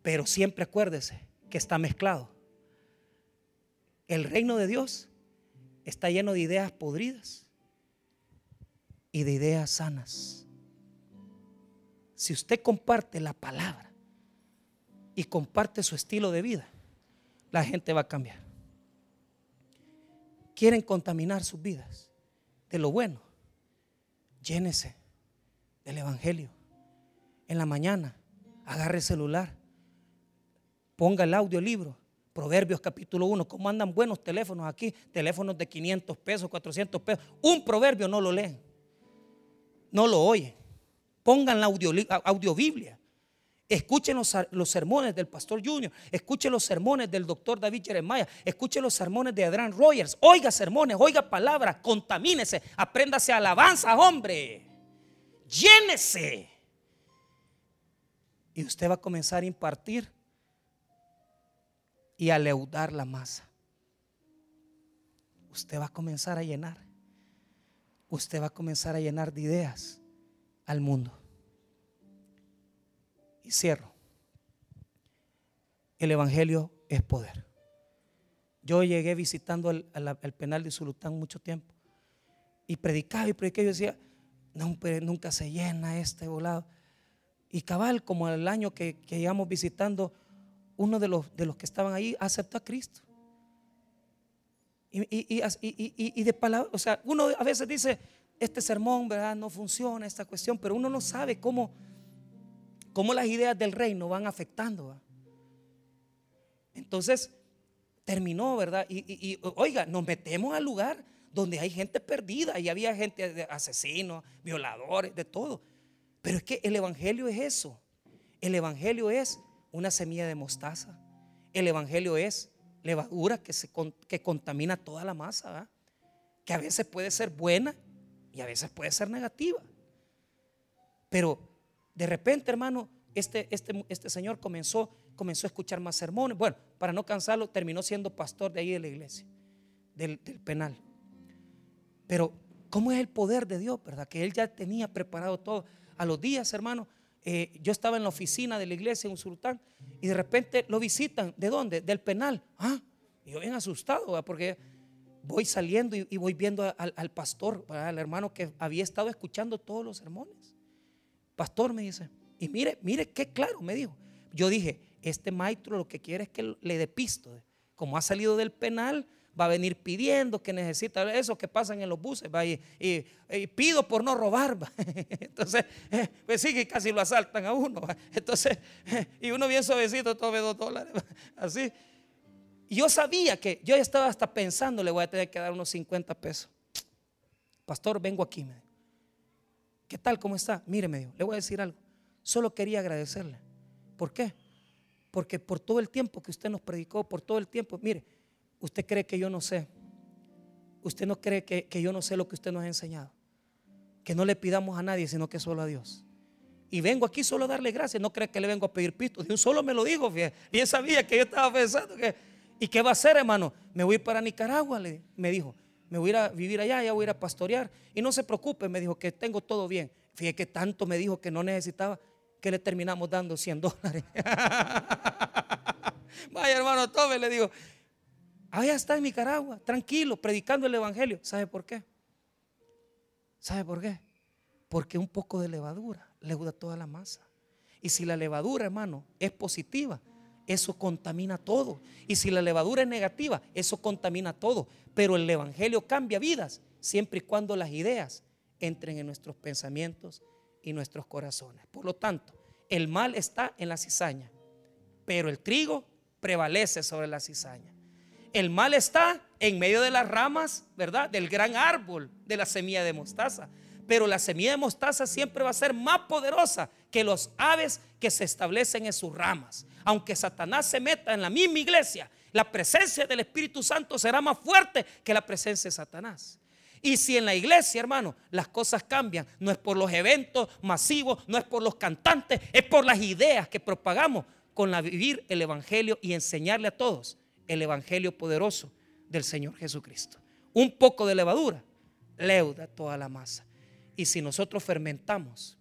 Pero siempre acuérdese que está mezclado. El reino de Dios está lleno de ideas podridas y de ideas sanas. Si usted comparte la palabra y comparte su estilo de vida, la gente va a cambiar. Quieren contaminar sus vidas de lo bueno. Llénese del Evangelio. En la mañana, agarre el celular, ponga el audiolibro. Proverbios capítulo 1, ¿cómo andan buenos teléfonos aquí? Teléfonos de 500 pesos, 400 pesos. Un proverbio no lo leen, no lo oyen. Pongan la audio, audiobiblia. Escuchen los, sermones del pastor Junior, escuchen los sermones del doctor David Jeremiah, escuchen los sermones de Adrian Rogers, oiga sermones, oiga palabras, contamínese, apréndase alabanza, hombre, llénese. Y usted va a comenzar a impartir y a leudar la masa. Usted va a comenzar a llenar. Usted va a comenzar a llenar de ideas al mundo. Y cierro. El Evangelio es poder. Yo llegué visitando el, penal de Zulután mucho tiempo y predicaba y predicaba y yo decía, no, nunca se llena este volado. Y cabal, como el año que, que íbamos visitando, uno de los, de los que estaban ahí aceptó a Cristo. Y, y, de palabra, o sea, uno a veces dice, este sermón, ¿verdad? No funciona esta cuestión, pero uno no sabe cómo, cómo las ideas del reino van afectando. Entonces, terminó, ¿verdad? Y, oiga, nos metemos al lugar donde hay gente perdida y había gente de asesinos, violadores, de todo. Pero es que el Evangelio es eso. El Evangelio es una semilla de mostaza. El Evangelio es levadura que, se, que contamina toda la masa, que a veces puede ser buena y a veces puede ser negativa. Pero de repente, hermano, este, este, este señor comenzó, comenzó a escuchar más sermones. Bueno, para no cansarlo, terminó siendo pastor de ahí de la iglesia, del, penal. Pero, ¿cómo es el poder de Dios, verdad? Que él ya tenía preparado todo. A los días, hermano, eh, yo estaba en la oficina de la iglesia en un sultán y de repente lo visitan. ¿De dónde? Del penal. Ah, y yo bien asustado, porque voy saliendo y, voy viendo al, pastor, al hermano que había estado escuchando todos los sermones. Pastor me dice, y mire, mire qué claro me dijo. Yo dije, este maestro lo que quiere es que le dé pisto. Como ha salido del penal, va a venir pidiendo que necesita eso que pasan en los buses, va y, pido por no robar. Entonces, eh, pues sí que casi lo asaltan a uno. Entonces, y uno bien suavecito, todo dos dólares, así. Yo sabía que, yo estaba hasta pensando, le voy a tener que dar unos 50 pesos. Pastor, vengo aquí. ¿Qué tal? ¿Cómo está? Mire, me dijo, le voy a decir algo. Solo quería agradecerle. ¿Por qué? Porque por todo el tiempo que usted nos predicó, por todo el tiempo, mire, usted cree que yo no sé. Usted no cree que, yo no sé lo que usted nos ha enseñado. Que no le pidamos a nadie, sino que solo a Dios. Y vengo aquí solo a darle gracias. No cree que le vengo a pedir pisto. Un solo me lo dijo. Bien sabía que yo estaba pensando que. ¿Y qué va a hacer, hermano? Me voy a ir para Nicaragua, le, me dijo. Me voy a ir a vivir allá, ya voy a ir a pastorear. Y no se preocupe, me dijo que tengo todo bien. Fíjate que tanto me dijo que no necesitaba que le terminamos dando 100 dólares. Vaya hermano, tome, le digo, Allá está en Nicaragua, tranquilo, predicando el Evangelio. ¿Sabe por qué? ¿Sabe por qué? Porque un poco de levadura leuda toda la masa. Y si la levadura, hermano, es positiva, eso contamina todo. Y si la levadura es negativa, eso contamina todo. Pero el Evangelio cambia vidas siempre y cuando las ideas entren en nuestros pensamientos y nuestros corazones. Por lo tanto, el mal está en la cizaña, pero el trigo prevalece sobre la cizaña. El mal está en medio de las ramas, ¿verdad? Del gran árbol de la semilla de mostaza. Pero la semilla de mostaza siempre va a ser más poderosa que los aves que se establecen en sus ramas. Aunque Satanás se meta en la misma iglesia La presencia del Espíritu Santo será más fuerte que la presencia de Satanás. Y si en la iglesia, hermano, las cosas cambian, no es por los eventos masivos, no es por los cantantes, es por las ideas que propagamos con la vivir el Evangelio y enseñarle a todos el Evangelio poderoso del Señor Jesucristo. Un poco de levadura leuda toda la masa. Y si nosotros fermentamos,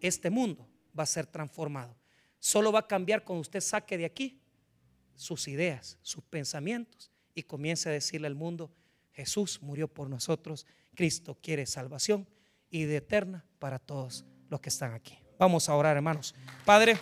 este mundo va a ser transformado. Solo va a cambiar cuando usted saque de aquí sus ideas, sus pensamientos y comience a decirle al mundo, Jesús murió por nosotros, Cristo quiere salvación y de eterna para todos los que están aquí. Vamos a orar, hermanos. Padre.